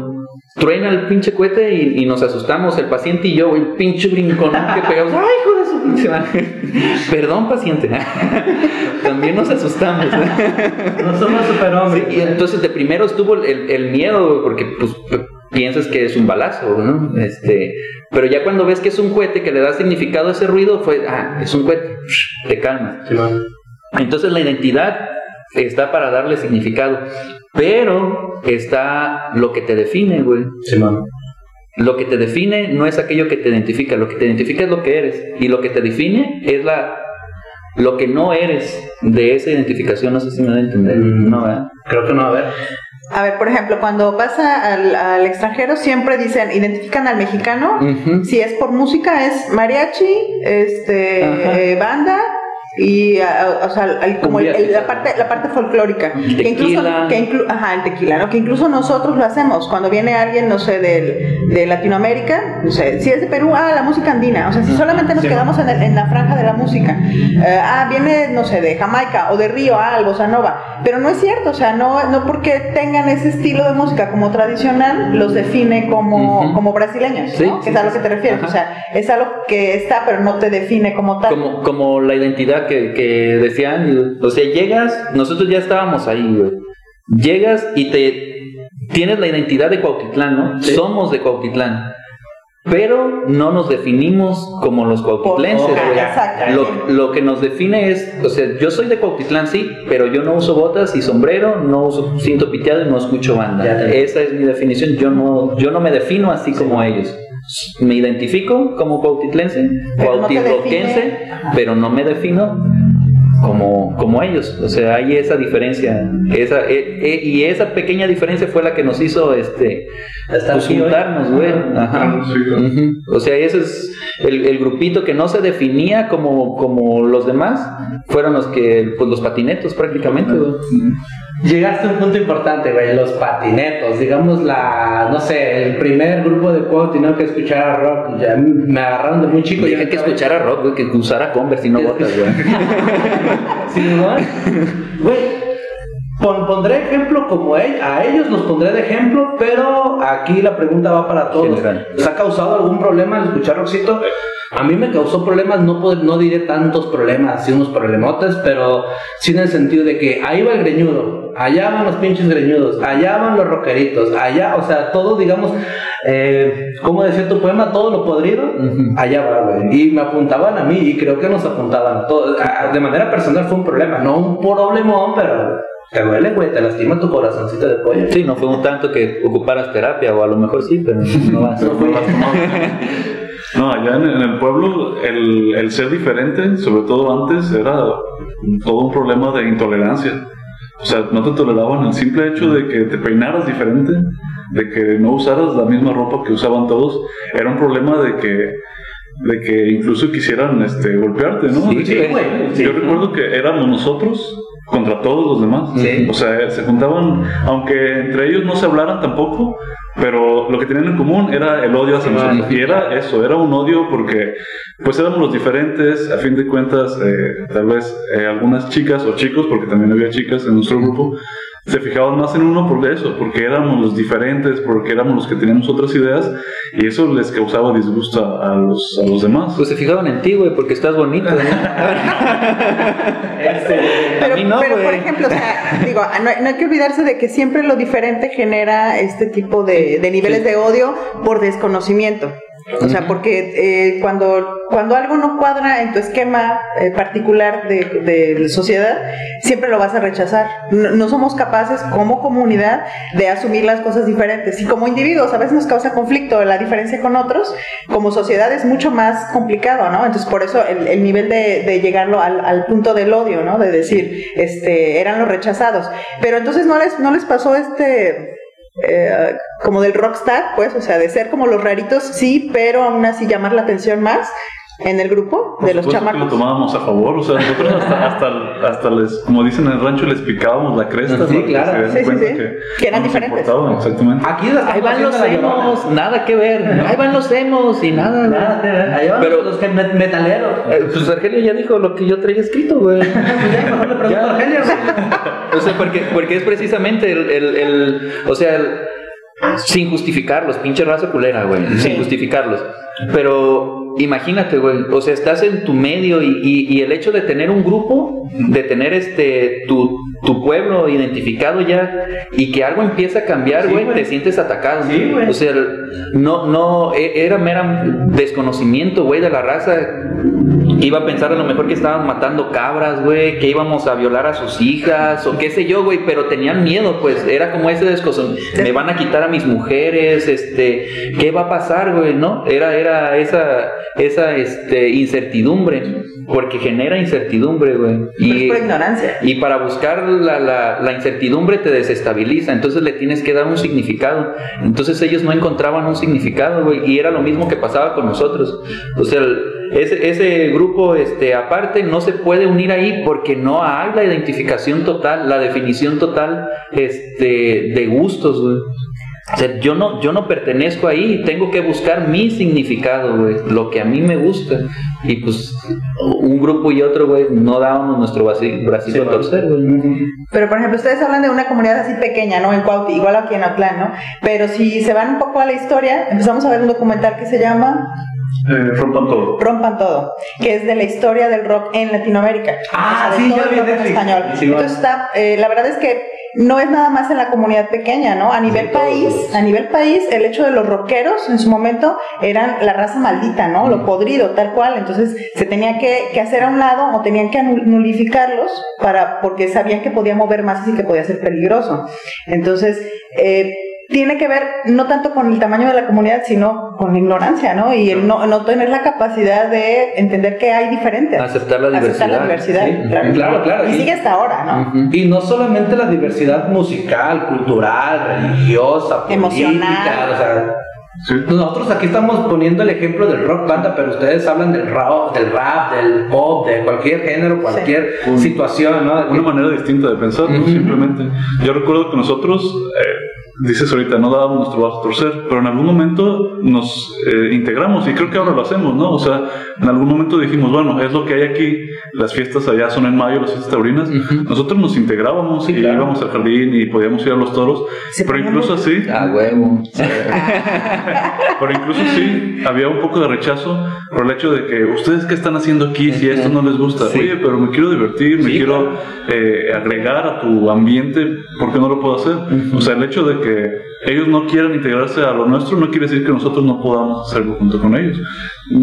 Speaker 2: Truena el pinche cohete y, y nos asustamos, el paciente y yo, güey, pinche brincón que pegamos. ¡Ay, hijo de su pinche! *laughs* Perdón, paciente. *laughs* También nos asustamos. *laughs*
Speaker 3: No somos superhombres.
Speaker 2: Sí, y entonces de primero estuvo el, el miedo, porque pues piensas que es un balazo, ¿no? Este, pero ya cuando ves que es un cohete que le da significado a ese ruido, fue, ah, es un cohete, te calmas.
Speaker 3: Simón.
Speaker 2: Entonces la identidad está para darle significado, pero está lo que te define, güey.
Speaker 3: Simón.
Speaker 2: Lo que te define no es aquello que te identifica, lo que te identifica es lo que eres y lo que te define es la lo que no eres de esa identificación, no sé si me da a entender,
Speaker 3: Mm.
Speaker 2: ¿no? ¿verdad?
Speaker 3: Creo que no, a ver.
Speaker 4: A ver, por ejemplo, cuando vas al, al extranjero siempre dicen, identifican al mexicano. Si es por música es mariachi, este, eh, banda y a- o sea, como el- la parte la parte folclórica.
Speaker 2: El
Speaker 4: Que incluso, que inclu- ajá, el tequila, ¿no? Que incluso nosotros lo hacemos cuando viene alguien, no sé, del, de Latinoamérica, no sé, si es de Perú, ah, la música andina. O sea, si solamente nos
Speaker 3: Sí.
Speaker 4: quedamos en, el- en la franja de la música, eh, ah, viene, no sé, de Jamaica o de Río, ah, el bossa nova. Pero no es cierto, o sea, no, no porque tengan ese estilo de música como tradicional, los define como, como brasileños,
Speaker 2: Sí,
Speaker 4: ¿no?
Speaker 2: sí,
Speaker 4: que es a lo que te refieres.
Speaker 2: Ajá.
Speaker 4: O sea, es algo que está, pero no te define como tal.
Speaker 2: Como, como la identidad que, que decían, o sea, llegas, nosotros ya estábamos ahí, güey. Llegas y te tienes la identidad de Cuautitlán, ¿no?
Speaker 3: Sí.
Speaker 2: Somos de Cuautitlán. Pero no nos definimos como los cuautitlenses, güey. Lo, lo que nos define es, o sea, yo soy de Cuautitlán, sí, pero yo no uso botas y sombrero, no uso cinto piteado y no escucho banda.
Speaker 3: Ya te-
Speaker 2: Esa es mi definición. Yo no, yo no me defino así como ellos. Me identifico como cuautitlense,
Speaker 4: no. Ajá.
Speaker 2: pero no me defino como, como ellos. O sea, hay esa diferencia. Esa, eh, eh, y esa pequeña diferencia fue la que nos hizo este pues, juntarnos, güey. Ajá.
Speaker 6: Claro, sí, claro.
Speaker 2: Ujú. O sea, ese es el, el grupito que no se definía como, como los demás, fueron los que, pues los patinetos prácticamente, güey.
Speaker 3: Llegaste a un punto importante, güey, los patinetos, digamos la, no sé, el primer grupo de juego tenía que escuchar a rock, ya me agarraron de muy chico.
Speaker 2: Dije que
Speaker 3: estaba-
Speaker 2: escuchara rock, güey, que usara Converse y no *laughs* botas, güey.
Speaker 3: Sí. Güey, pon- pondré ejemplo como a ellos los pondré de ejemplo, pero aquí la pregunta va para todos.
Speaker 2: General.
Speaker 3: ¿Les ha causado algún problema el escuchar rockcito? A mí me causó problemas, no, no diré tantos problemas, sí unos problemotes, pero sí en el sentido de que ahí va el greñudo, allá van los pinches greñudos, allá van los rockeritos, allá, o sea, todo, digamos, eh, ¿cómo decía tu poema? Todo lo podrido, allá va, güey. Y me apuntaban a mí y creo que nos apuntaban a todos. Ah, De manera personal fue un problema, no un problemón, pero te duele, güey, te lastima tu corazoncito de pollo.
Speaker 2: Sí, no fue un tanto que ocuparas terapia, o a lo mejor sí, pero no vas.
Speaker 3: No fue-
Speaker 6: No, allá en, en el pueblo el, el ser diferente, sobre todo antes, era todo un problema de intolerancia. O sea, no te toleraban el simple hecho de que te peinaras diferente, de que no usaras la misma ropa que usaban todos. Era un problema de que, de que incluso quisieran este, golpearte, ¿no?
Speaker 2: Sí,
Speaker 3: Sí, güey. sí.
Speaker 6: Yo recuerdo que éramos nosotros contra todos los demás.
Speaker 3: Sí.
Speaker 6: O sea, se juntaban, aunque entre ellos no se hablaran tampoco, pero lo que tenían en común era el odio hacia nosotros. Y era eso, era un odio porque pues éramos los diferentes, a fin de cuentas, eh, tal vez eh, algunas chicas o chicos, porque también había chicas en nuestro grupo, se fijaban más en uno por eso, porque éramos los diferentes, porque éramos los que teníamos otras ideas, y eso les causaba disgusto a, a los, a los demás.
Speaker 2: Pues se fijaban en ti, güey, porque estás bonito, ¿no? *laughs*
Speaker 4: Pero,
Speaker 2: a mí no,
Speaker 4: pero por ejemplo, o sea, digo, no, hay- no hay que olvidarse de que siempre lo diferente genera este tipo de, de niveles de odio por desconocimiento. O sea, porque eh, cuando, cuando algo no cuadra en tu esquema eh, particular de, de sociedad, siempre lo vas a rechazar. No, no somos capaces como comunidad de asumir las cosas diferentes. Y como individuos a veces nos causa conflicto la diferencia con otros, como sociedad es mucho más complicado, ¿no? Entonces por eso el, el nivel de, de llegarlo al, al punto del odio, ¿no? De decir, este, eran los rechazados. Pero entonces no les, no les pasó este eh, como del rockstar, pues, o sea, de ser como los raritos, sí, pero aún así llamar la atención más. En el grupo
Speaker 6: Por
Speaker 4: de los
Speaker 6: supuesto que
Speaker 4: chamacos.
Speaker 6: lo tomábamos a favor, o sea, nosotros hasta, hasta, hasta les, como dicen en el rancho, les picábamos la cresta.
Speaker 3: Sí,
Speaker 6: que
Speaker 3: claro.
Speaker 6: se dieran
Speaker 4: Sí, sí,
Speaker 6: cuenta
Speaker 4: sí.
Speaker 6: Que,
Speaker 4: Que eran diferentes.
Speaker 6: exactamente.
Speaker 3: Aquí
Speaker 2: Ahí van los
Speaker 3: haciendo la llorona.
Speaker 2: emos, nada que ver. Ahí van los emos y nada.
Speaker 3: Nada, que ver. Ahí van
Speaker 2: Pero-
Speaker 3: los que met- metaleros.
Speaker 2: Eh, Pues Argelio ya dijo lo que yo traía escrito, güey. *laughs*
Speaker 3: Ya, mejor le pregunto a Argelio, güey. *laughs*
Speaker 2: O sea, porque, porque es precisamente el, el, el- o sea, el- sin justificarlos, pinche raza culera, güey, sin justificarlos. Pero imagínate, güey, o sea, estás en tu medio y, y- y el hecho de tener un grupo, de tener este tu, tu pueblo identificado ya y que algo empieza a cambiar, güey. te sientes atacado.
Speaker 3: Sí, güey.
Speaker 2: O sea, no, no, e- era mera desconocimiento, güey, de la raza. Iba a pensar a lo mejor que estaban matando cabras, güey, que íbamos a violar a sus hijas o qué sé yo, güey, pero tenían miedo, pues era como ese desconocimiento. Me van a quitar a mis mujeres, este, ¿qué va a pasar, güey? ¿No? Era, era esa, esa, este, incertidumbre, porque genera incertidumbre, güey. Y,
Speaker 4: por ignorancia.
Speaker 2: y para buscar la, la- la incertidumbre te desestabiliza, entonces le tienes que dar un significado. Entonces ellos no encontraban un significado, güey, y era lo mismo que pasaba con nosotros. O sea, ese, ese grupo este, aparte no se puede unir ahí porque no hay la identificación total, la definición total este, de gustos, güey. O sea, yo no, yo no pertenezco ahí, tengo que buscar mi significado, güey, lo que a mí me gusta. Y pues un grupo y otro, güey, no dábamos nuestro bracito a torcer, güey.
Speaker 4: Pero, por ejemplo, ustedes hablan de una comunidad así pequeña, ¿no? En Cuauti, igual aquí en Atlán, ¿no? Pero si se van un poco a la historia, empezamos a ver un documental que se llama
Speaker 6: Eh, rompan todo.
Speaker 4: Rompan Todo, que es de la historia del rock en Latinoamérica.
Speaker 3: Ah,
Speaker 4: O sea,
Speaker 3: sí,
Speaker 4: todo
Speaker 3: ya
Speaker 4: el
Speaker 3: vi en
Speaker 4: español.
Speaker 3: Sí,
Speaker 4: Entonces está, eh, la verdad es que no es nada más en la comunidad pequeña, ¿no? A nivel país, a nivel país, el hecho de los rockeros en su momento eran la raza maldita, ¿no? Lo podrido, tal cual. Entonces se tenía que, que hacer a un lado o tenían que nulificarlos para, porque sabían que podía mover más y que podía ser peligroso. Entonces, eh, tiene que ver no tanto con el tamaño de la comunidad, sino con la ignorancia, ¿no? Y el no, no tener la capacidad de entender que hay diferentes.
Speaker 2: Aceptar la
Speaker 4: Aceptar la
Speaker 2: diversidad.
Speaker 4: diversidad,
Speaker 3: Sí, claro, claro.
Speaker 4: Y
Speaker 3: Y-
Speaker 4: sigue hasta ahora, ¿no?
Speaker 3: Y no solamente la diversidad musical, cultural, religiosa, política,
Speaker 4: Emocional.
Speaker 3: o sea,
Speaker 6: Sí.
Speaker 3: nosotros aquí estamos poniendo el ejemplo del rock banda, pero ustedes hablan del rap, del rap, del pop, de cualquier género, cualquier situación, ¿no? De
Speaker 6: Una manera distinta de pensar, ¿no?
Speaker 3: Ujú.
Speaker 6: simplemente. Yo recuerdo que nosotros, eh, dices ahorita, no dábamos nuestro brazo a torcer, pero en algún momento nos eh, integramos y creo que ahora lo hacemos, ¿no? O sea, en algún momento dijimos, bueno, es lo que hay aquí, las fiestas allá son en mayo, las fiestas taurinas,
Speaker 2: Ujú.
Speaker 6: nosotros nos integrábamos
Speaker 2: Sí,
Speaker 6: y
Speaker 2: claro.
Speaker 6: íbamos al jardín y podíamos ir a los toros, pero incluso así,
Speaker 2: Ah, huevo. *laughs*
Speaker 6: pero incluso sí, había un poco de rechazo por el hecho de que ustedes qué están haciendo aquí si esto no les gusta.
Speaker 2: Sí.
Speaker 6: Oye, pero me quiero divertir, me
Speaker 2: Sí,
Speaker 6: quiero eh, agregar a tu ambiente, ¿por qué no lo puedo hacer? O sea, el hecho de que que ellos no quieran integrarse a lo nuestro no quiere decir que nosotros no podamos hacerlo junto con ellos.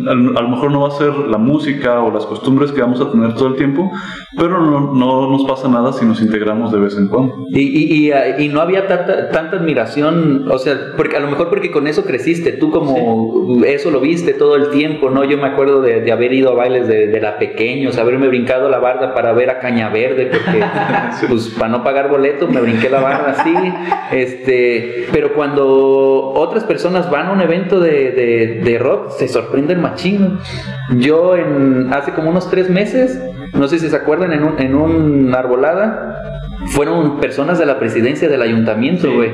Speaker 6: A, lo mejor no va a ser la música o las costumbres que vamos a tener todo el tiempo, pero no, no nos pasa nada si nos integramos de vez en cuando.
Speaker 2: Y, y, y, ah, y no había tanta, tanta admiración, o sea, porque a lo mejor porque con eso creciste, tú como eso lo viste todo el tiempo, ¿no? Yo me acuerdo de, de haber ido a bailes de, de la pequeños, haberme brincado la barda para ver a Caña Verde, porque *laughs* pues para no pagar boletos me brinqué la barda así, este, pero cuando otras personas van a un evento de, de, de rock, se sorprenden machín. Yo en, hace como unos tres meses, no sé si se acuerdan, en un, en un arbolada, fueron personas de la presidencia del ayuntamiento, güey.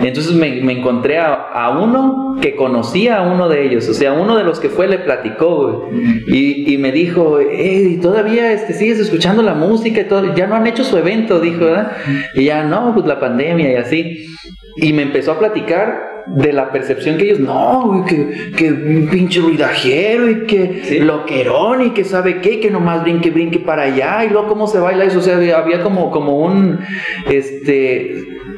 Speaker 2: Entonces me, me encontré a, a uno que conocía a uno de ellos, o sea, uno de los que fue le platicó, güey. Y, y me dijo, hey, todavía este, sigues escuchando la música y todo, ya no han hecho su evento, dijo, ¿verdad? Y ya, no, pues la pandemia y así. Y me empezó a platicar de la percepción que ellos, no, güey, que, que un pinche ruidajero y que loquerón y que sabe qué, y que nomás brinque, brinque para allá y luego cómo se baila eso, o sea, había- había como, como un, este,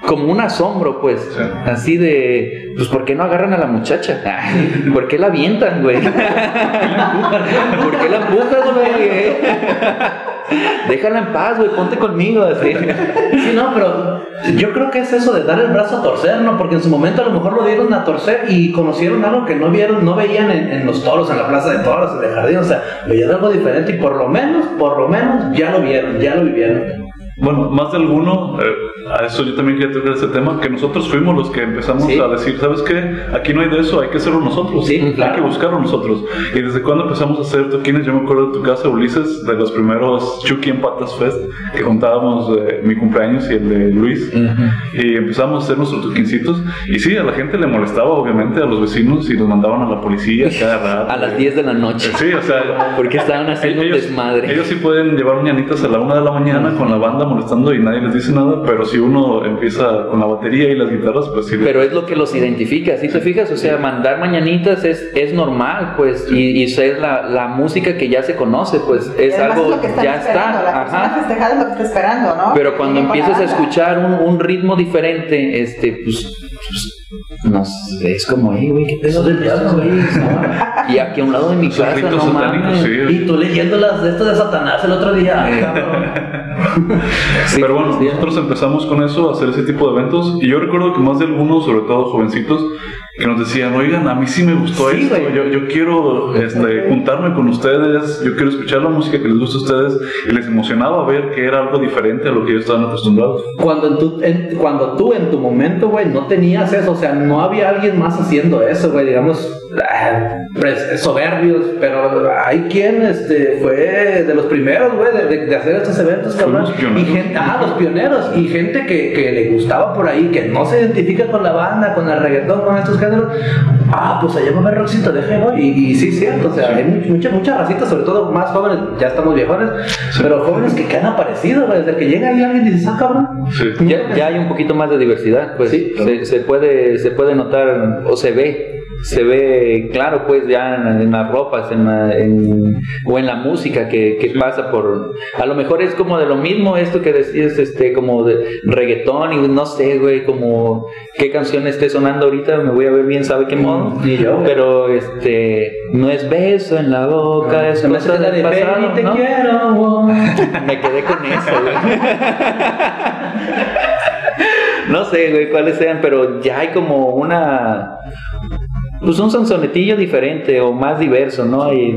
Speaker 2: como un asombro, pues,
Speaker 6: Sí.
Speaker 2: así de, pues, ¿por qué no agarran a la muchacha? *laughs* ¿Por qué la avientan, güey? *laughs* ¿Por qué la empujas, güey? Déjala en paz, güey, ponte conmigo, así.
Speaker 3: Sí, no, pero yo creo que es eso de dar el brazo a torcer, ¿no? Porque en su momento a lo mejor lo dieron a torcer y conocieron algo que no vieron, no veían en, los toros, en la plaza de toros, en el jardín, o sea, veían algo diferente y por lo menos, por lo menos ya lo vieron, ya lo vivieron.
Speaker 6: Bueno, más de alguno, eh, a eso yo también quería tocar ese tema, que nosotros fuimos los que empezamos
Speaker 3: Sí.
Speaker 6: a decir, ¿sabes qué? Aquí no hay de eso, hay que hacerlo nosotros.
Speaker 3: Sí,
Speaker 6: Hay
Speaker 3: claro.
Speaker 6: que buscarlo nosotros. Y desde cuando empezamos a hacer toquines, yo me acuerdo de tu casa, Ulises, de los primeros Chucky en Patas Fest, que juntábamos eh, mi cumpleaños y el de Luis. Y empezamos a hacer nuestros toquincitos. Y sí, a la gente le molestaba, obviamente, a los vecinos, y nos mandaban a la policía *laughs* cada rato.
Speaker 2: A las 10 de la noche.
Speaker 6: Sí, o sea,
Speaker 2: Porque estaban haciendo
Speaker 6: ellos,
Speaker 2: desmadre.
Speaker 6: ellos sí pueden llevar ñanitas a la una de la mañana con la banda molestando y nadie les dice nada, pero si uno empieza con la batería y las guitarras, pues sí.
Speaker 2: Pero es lo que los identifica, ¿sí te fijas? O sea, mandar mañanitas es, es normal, pues, y, y es la, la música que ya se conoce, pues, es algo,
Speaker 4: lo que están
Speaker 2: ya está.
Speaker 4: La
Speaker 2: Ajá.
Speaker 4: festejada es lo que está esperando, ¿no?
Speaker 2: Pero cuando empiezas a escuchar un, un ritmo diferente, este, pues, pues, no sé, es como, "Ey, güey, ¿qué pedo?
Speaker 3: Del diablo, güey.
Speaker 2: Y aquí a un lado de mi casa, no
Speaker 6: satánicos,
Speaker 2: mames.
Speaker 6: sí.
Speaker 3: Y tú leyendo las de estas de Satanás el otro día, cabrón. *laughs*
Speaker 2: Sí,
Speaker 6: Pero bueno, nosotros empezamos con eso, a hacer ese tipo de eventos, y yo recuerdo que más de algunos, sobre todo jovencitos, que nos decían, oigan, a mí sí me gustó
Speaker 3: Sí,
Speaker 6: esto, yo, yo quiero este, juntarme con ustedes, yo quiero escuchar la música que les gusta a ustedes, y les emocionaba ver que era algo diferente a lo que ellos estaban acostumbrados.
Speaker 3: Cuando, en tu, en- cuando tú en tu momento, güey, no tenías eso, o sea, no había alguien más haciendo eso, güey, digamos, soberbios, pero hay quien este, fue de los primeros, güey, de, de- de hacer estos eventos, cabrón. Y gente, ah, los pioneros, y gente que, que le gustaba por ahí, que no se identifica con la banda, con el reggaetón, con estos géneros. Ah, pues allá va a haber rockcito, déjelo. Y, y sí, cierto, o sea, hay much- mucha, mucha racita, sobre todo más jóvenes, ya estamos viejones, pero jóvenes que, que han aparecido, güey, desde que llega ahí alguien y dices, ah, cabrón.
Speaker 6: Sí.
Speaker 2: Ya, ya hay un poquito más de diversidad, pues
Speaker 3: Sí, claro.
Speaker 2: se, se puede se puede notar o se ve se ve claro pues ya en, en las ropas en la- en- o en la música que, que pasa por a lo mejor es como de lo mismo esto que decías este como de reggaetón y no sé güey como qué canción esté sonando ahorita me voy a ver bien sabe qué modo
Speaker 3: yo,
Speaker 2: pero este no es beso en la boca es
Speaker 3: Se me hace
Speaker 2: cosa
Speaker 3: la de
Speaker 2: pasado
Speaker 3: te
Speaker 2: ¿no?
Speaker 3: quiero. *laughs*
Speaker 2: Me quedé con eso, güey. *laughs* No sé, güey, cuáles sean, pero ya hay como una. Pues un sonsonetillo diferente o más diverso, ¿no? Y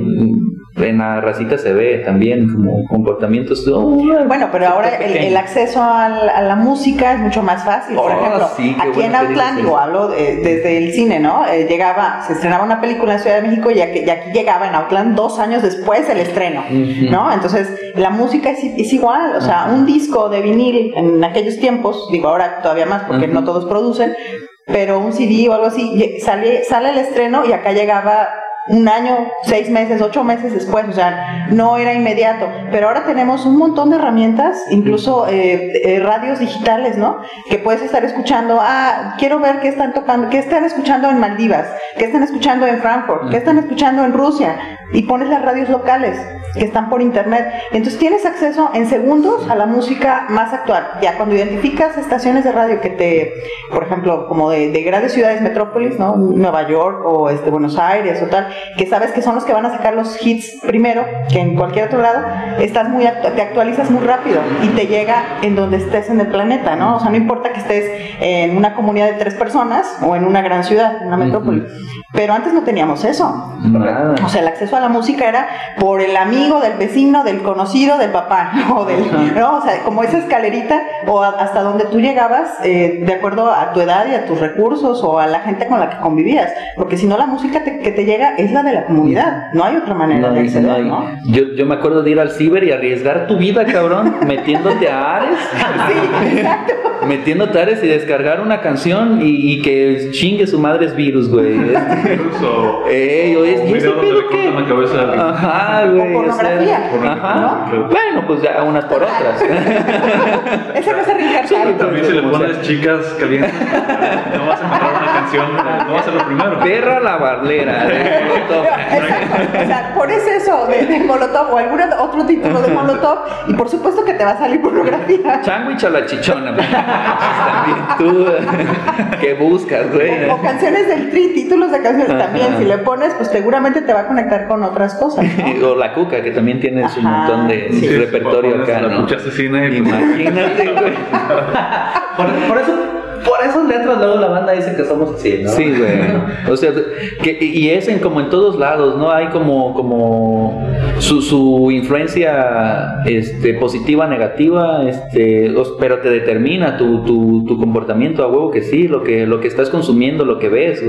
Speaker 2: en la racita se ve también como comportamientos. oh,
Speaker 4: Bueno, pero ahora el, el acceso al- a la música es mucho más fácil. Por
Speaker 2: Oh,
Speaker 4: ejemplo,
Speaker 2: sí,
Speaker 4: aquí
Speaker 2: bueno
Speaker 4: en
Speaker 2: dices
Speaker 4: digo, hablo de- desde el cine, ¿no? Eh, llegaba, se estrenaba una película en Ciudad de México y aquí, y aquí llegaba en Outland dos años después del estreno,
Speaker 2: Ujú.
Speaker 4: ¿no? Entonces, la música es, es igual, o sea, un disco de vinil en aquellos tiempos, digo ahora todavía más porque
Speaker 2: Ujú.
Speaker 4: no todos producen, pero un CD o algo así, sale, sale el estreno y acá llegaba un año, seis meses, ocho meses después, o sea, no era inmediato. Pero ahora tenemos un montón de herramientas, incluso eh, eh, radios digitales, ¿no? Que puedes estar escuchando, ah, quiero ver qué están tocando, qué están escuchando en Maldivas, qué están escuchando en Frankfurt, qué están escuchando en Rusia, y pones las radios locales que están por internet. Entonces tienes acceso en segundos a la música más actual. Ya cuando identificas estaciones de radio que te, por ejemplo, como de, de grandes ciudades metrópolis, ¿no? Nueva York o este, Buenos Aires o tal, que sabes que son los que van a sacar los hits primero que en cualquier otro lado, estás muy te actualizas muy rápido y te llega en donde estés en el planeta, ¿no? O sea, no importa que estés en una comunidad de tres personas o en una gran ciudad, una metrópoli. Pero antes no teníamos eso.
Speaker 2: Nada.
Speaker 4: O sea, el acceso a la música era por el amigo del vecino, del conocido, del papá, o del, ¿no? O sea, como esa escalerita, o hasta donde tú llegabas, eh, de acuerdo a tu edad y a tus recursos, o a la gente con la que convivías. Porque si no, la música te- que te llega es la de la comunidad. No hay otra manera
Speaker 2: No,
Speaker 4: de acceder,
Speaker 2: no hay-
Speaker 4: ¿no?
Speaker 2: Yo, yo me acuerdo de ir al ciber y arriesgar tu vida, cabrón, *laughs* metiéndote a Ares. *laughs*
Speaker 4: Sí, exacto.
Speaker 2: Metiéndote a Ares y descargar una canción y, y que chingue su madre es virus, güey. *laughs*
Speaker 6: Incluso
Speaker 2: Ey, oye,
Speaker 6: un
Speaker 2: ¿y
Speaker 6: donde
Speaker 2: pedo
Speaker 6: le
Speaker 2: qué?
Speaker 6: la cabeza.
Speaker 2: Ajá, güey.
Speaker 4: O pornografía,
Speaker 2: o sea, Ajá.
Speaker 6: ¿no?
Speaker 2: Bueno, pues ya unas por otras. *laughs*
Speaker 4: Ese no es arriesgar
Speaker 2: Sí,
Speaker 4: tanto.
Speaker 6: También si le
Speaker 2: sea.
Speaker 6: pones chicas calientes, no vas a encontrar una canción, no va a ser lo primero.
Speaker 2: Perra la barlera. *laughs* de Molotov.
Speaker 4: Exacto. O sea, pones eso de, de Molotov o algún otro título de Molotov y por supuesto que te va a salir pornografía.
Speaker 2: Sándwich a la chichona. güey. También *laughs* tú, ¿qué buscas, güey?
Speaker 4: O, o canciones del tri, títulos de canciones
Speaker 2: Ajá.
Speaker 4: también. Si le pones, pues seguramente te va a conectar con otras cosas. ¿no? *laughs*
Speaker 2: O la cuca, que también tiene su
Speaker 4: Ajá,
Speaker 2: montón de
Speaker 4: sí.
Speaker 2: repertorio acá, ¿no?
Speaker 6: cucha asesina y
Speaker 2: Imagínate, güey. *laughs*
Speaker 3: Por, por eso, por esas letras luego la banda dice que somos así, ¿no?
Speaker 2: Sí, güey. O sea, que, y es en, como en todos lados, ¿no? Hay como, como su, su influencia este, positiva, negativa, este, pero te determina tu, tu, tu comportamiento a huevo que sí, lo que, lo que estás consumiendo, lo que ves.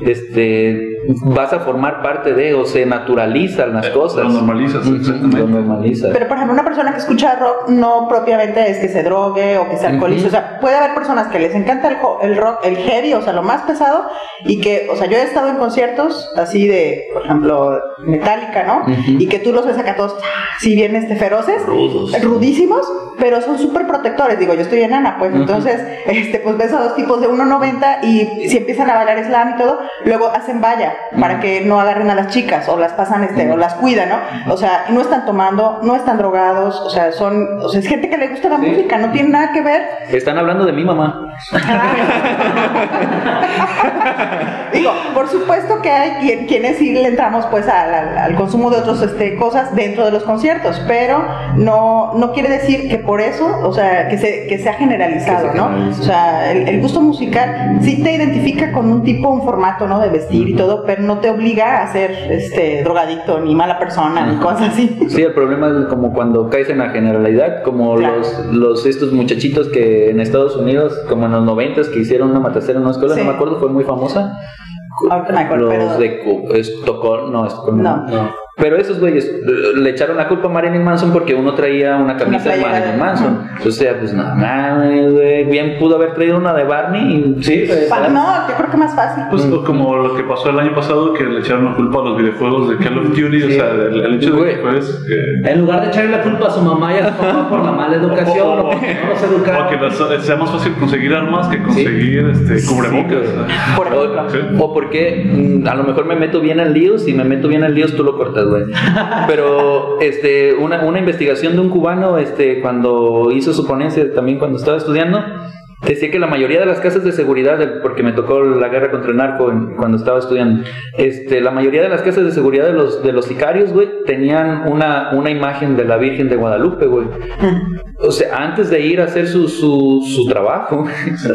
Speaker 2: Este, vas a formar parte de, o se naturalizan las
Speaker 6: Eh,
Speaker 2: cosas.
Speaker 6: lo normalizas, exactamente.
Speaker 2: Lo normalizas.
Speaker 4: Pero, por ejemplo, una persona que escucha rock no propiamente es que se drogue o que se alcoholice. O sea, puede haber personas que les encanta el, el rock, el heavy, o sea, lo más pesado, y que, o sea, yo he estado en conciertos así de, por ejemplo, Metallica, ¿no? Y que tú los ves acá todos, si bien este, feroces,
Speaker 2: Rudos.
Speaker 4: rudísimos, pero son súper protectores. Digo, yo estoy enana, pues, entonces, *laughs* este, pues ves a dos tipos de 1.90 y si empiezan a bailar slam y todo, luego hacen valla para que no agarren a las chicas o las pasan, este, o las cuidan, ¿no? O sea, no están tomando, no están drogados, o sea, son, o sea, es gente que le gusta la
Speaker 2: Sí.
Speaker 4: música, no tiene nada que ver.
Speaker 2: Están hablando de mi mamá. *laughs*
Speaker 4: Digo, por supuesto que hay quien, quienes sí le entramos pues al, al- al consumo de otras este, cosas dentro de los conciertos, pero no, no quiere decir que por eso, o sea, que se, que sea generalizado,
Speaker 2: Que se
Speaker 4: ¿no? O sea, el, el gusto musical sí te identifica con un tipo, un formato, ¿no? De vestir y todo, pero no te obliga a ser este drogadicto, ni mala persona, ni cosas así.
Speaker 2: Sí, el problema es como cuando caes en la generalidad, como
Speaker 4: Claro.
Speaker 2: los, los estos muchachitos que en Estados Unidos, como en los noventas, que hicieron una matacera en una escuela,
Speaker 4: Sí.
Speaker 2: no me acuerdo, fue muy famosa.
Speaker 4: Ahorita me acuerdo,
Speaker 2: Los
Speaker 4: pero-
Speaker 2: de Co- Estocolmo, no, Estocolmo,
Speaker 4: No.
Speaker 2: no. Pero esos güeyes eh, le echaron la culpa a Marilyn Manson porque uno traía una camisa de Marilyn Manson. O sea, pues no mames, güey. Bien pudo haber traído una de Barney y
Speaker 3: Sí.
Speaker 4: Pa- No, yo creo que más fácil.
Speaker 6: Pues como lo que pasó el año pasado, que le echaron la culpa a los videojuegos de Call of Duty, o sea, el, el hecho de que que-
Speaker 3: En lugar de echarle la culpa a su mamá y a su papá *laughs* por la mala educación o, porque no los
Speaker 6: o
Speaker 3: educaron.
Speaker 6: que las- sea más fácil conseguir armas que conseguir este, cubrebocas.
Speaker 2: Sí,
Speaker 4: Por ejemplo.
Speaker 6: Sí.
Speaker 2: O, o porque mm, a lo mejor me meto bien en líos, si me meto bien en líos tú lo cortas, Pero este, una, una investigación de un cubano este, cuando hizo su ponencia, también cuando estaba estudiando, decía que la mayoría de las casas de seguridad, porque me tocó la guerra contra el narco cuando estaba estudiando, este, la mayoría de las casas de seguridad de los, de los sicarios, güey, tenían una, una imagen de la Virgen de Guadalupe, güey. *laughs* O sea, antes de ir a hacer su, su, su trabajo, *laughs*
Speaker 6: Se.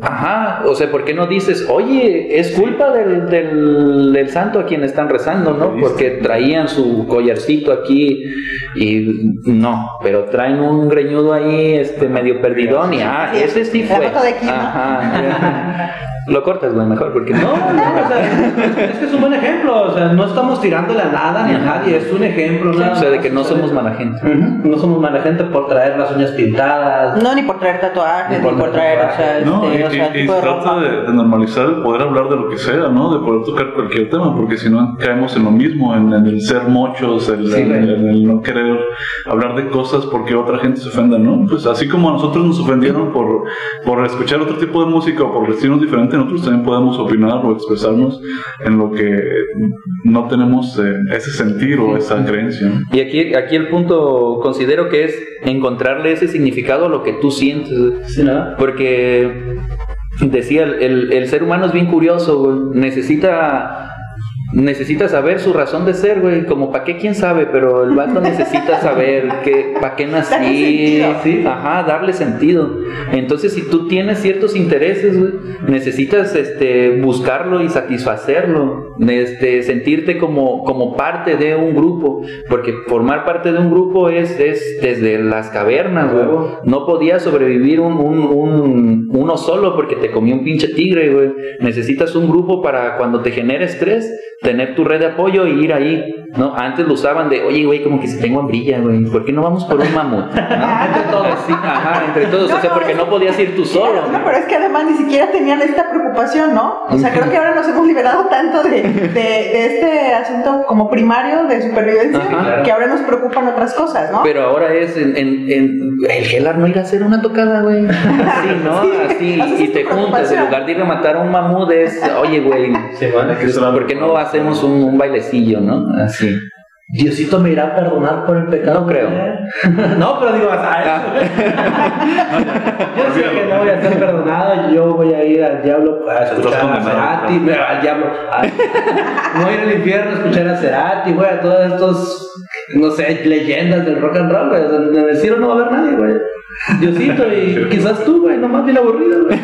Speaker 2: Ajá, o sea, ¿por qué no dices, oye, es culpa del, del, del santo a quien están rezando, ¿no? Porque traían su collarcito aquí y no, pero traen un greñudo ahí, este, medio perdidón y, ah, ese sí
Speaker 4: la
Speaker 2: fue.
Speaker 4: foto de aquí, ¿no?
Speaker 2: Ajá. Lo cortas, güey, mejor, porque no.
Speaker 3: No, no, o sea, *laughs* es, que es un buen ejemplo, o sea, no estamos tirándole a nada ni a nadie, es un ejemplo. nada
Speaker 2: O sea, de que no somos mala gente.
Speaker 3: No somos mala gente por traer las uñas pintadas.
Speaker 4: No, ni por traer tatuajes,
Speaker 3: Ni por
Speaker 4: ni por traer, o sea,
Speaker 6: No,
Speaker 4: este,
Speaker 6: y,
Speaker 4: o sea,
Speaker 6: y- y
Speaker 4: tipo de
Speaker 6: trata
Speaker 4: ropa.
Speaker 6: de, de normalizar el poder hablar de lo que sea, ¿no? De poder tocar cualquier tema, porque si no caemos en lo mismo, en, en el ser mochos, el-
Speaker 2: Sí,
Speaker 6: en, en el no querer hablar de cosas porque otra gente se ofenda, ¿no? Pues así como a nosotros nos ofendieron por, por escuchar otro tipo de música o por vestirnos diferente, nosotros también podemos opinar o expresarnos en lo que no tenemos eh, ese sentir o esa creencia.
Speaker 2: Y aquí, aquí el punto considero que es encontrarle ese significado a lo que tú sientes.
Speaker 3: Sí, ¿no?
Speaker 2: Porque decía, el, el- el ser humano es bien curioso. Necesita, necesita saber su razón de ser, güey. Como para qué, quién sabe, pero el vato necesita saber que, para qué nací. Sí, ajá, darle sentido. Entonces, si tú tienes ciertos intereses, güey, necesitas este, buscarlo y satisfacerlo. Este, sentirte como, como parte de un grupo. Porque formar parte de un grupo es, es desde las cavernas, güey. No podía sobrevivir un, un- un- uno solo porque te comió un pinche tigre, güey. Necesitas un grupo para cuando te genere estrés, tener tu red de apoyo y ir ahí, ¿no? Antes lo usaban de, oye, güey, como que si tengo hambrilla, güey, ¿por qué no vamos por un mamut? ¿No? Entre todos, sí, ajá, entre todos, o sea, porque no podías ir tú solo.
Speaker 4: No, pero es que además ni siquiera tenían esta preocupación, ¿no? O sea, creo que ahora nos hemos liberado tanto de, de, de este asunto como primario de supervivencia
Speaker 2: Ajá.
Speaker 4: que ahora nos preocupan otras cosas, ¿no?
Speaker 2: Pero ahora es en, en, en el gelar no ir a hacer una tocada, güey. Así, ¿no? *laughs*
Speaker 4: Sí,
Speaker 2: Así, y
Speaker 4: tu
Speaker 2: te juntas, en lugar de ir a matar a un mamut, es, oye, güey, *laughs*
Speaker 3: Sí, bueno.
Speaker 2: ¿por qué no hacemos un, un bailecillo, no? Así.
Speaker 3: Diosito me irá a perdonar por el pecado.
Speaker 2: No creo. *laughs*
Speaker 3: no, pero digo, o sea, *laughs* yo sé que no voy a ser perdonado, yo voy a ir al diablo a escuchar a Cerati, me- al diablo, a- *laughs* voy a ir al infierno a escuchar a Cerati, güey, a todos estos no sé, leyendas del rock and roll, güey. En el cielo no va a haber nadie, güey. Diosito y quizás tú, güey, nomás bien aburrido, güey.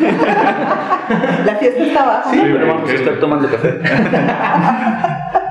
Speaker 4: La fiesta está abajo.
Speaker 3: Sí,
Speaker 4: ¿no?
Speaker 3: pero vamos a estar tomando café. *laughs*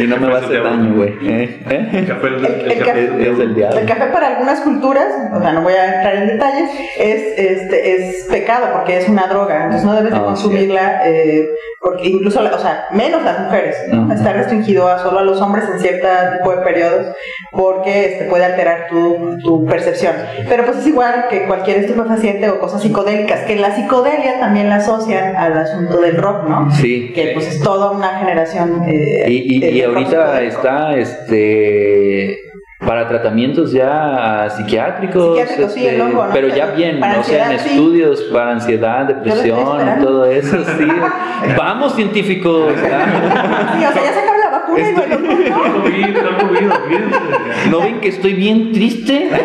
Speaker 2: Y no me va a hacer daño, güey. ¿Eh? ¿Eh?
Speaker 6: El café, el,
Speaker 4: El- el
Speaker 6: el café.
Speaker 4: café-
Speaker 2: Es del diablo.
Speaker 4: El café para algunas culturas, o sea, no voy a entrar en detalles, es, este, es pecado porque es una droga, entonces no debes de
Speaker 2: Ah,
Speaker 4: consumirla, eh, porque incluso, o sea, menos las mujeres, ¿no?
Speaker 2: Ujú.
Speaker 4: Está restringido a solo a los hombres en cierto tipo de periodos porque este, puede alterar tu, tu percepción. Pero pues es igual que cualquier estupefaciente o cosas psicodélicas, que la psicodelia también la asocian al asunto del rock, ¿no?
Speaker 2: Sí.
Speaker 4: Que pues es toda una generación. eh,
Speaker 2: Y, y,
Speaker 4: de-
Speaker 2: y ahorita está este para tratamientos ya psiquiátricos,
Speaker 4: Psiquiátricos, sí,
Speaker 2: este,
Speaker 4: el hongo, ¿no?
Speaker 2: pero ya bien,
Speaker 4: para
Speaker 2: o sea, en
Speaker 4: ansiedad, sí.
Speaker 2: estudios para ansiedad, depresión, todo eso, sí. *laughs* Vamos científicos.
Speaker 4: Sí, o sea, ya sacaron la vacuna y bueno, ¿no?
Speaker 6: Sí, está movido, fíjense.
Speaker 2: ¿no ven que estoy bien triste? *laughs*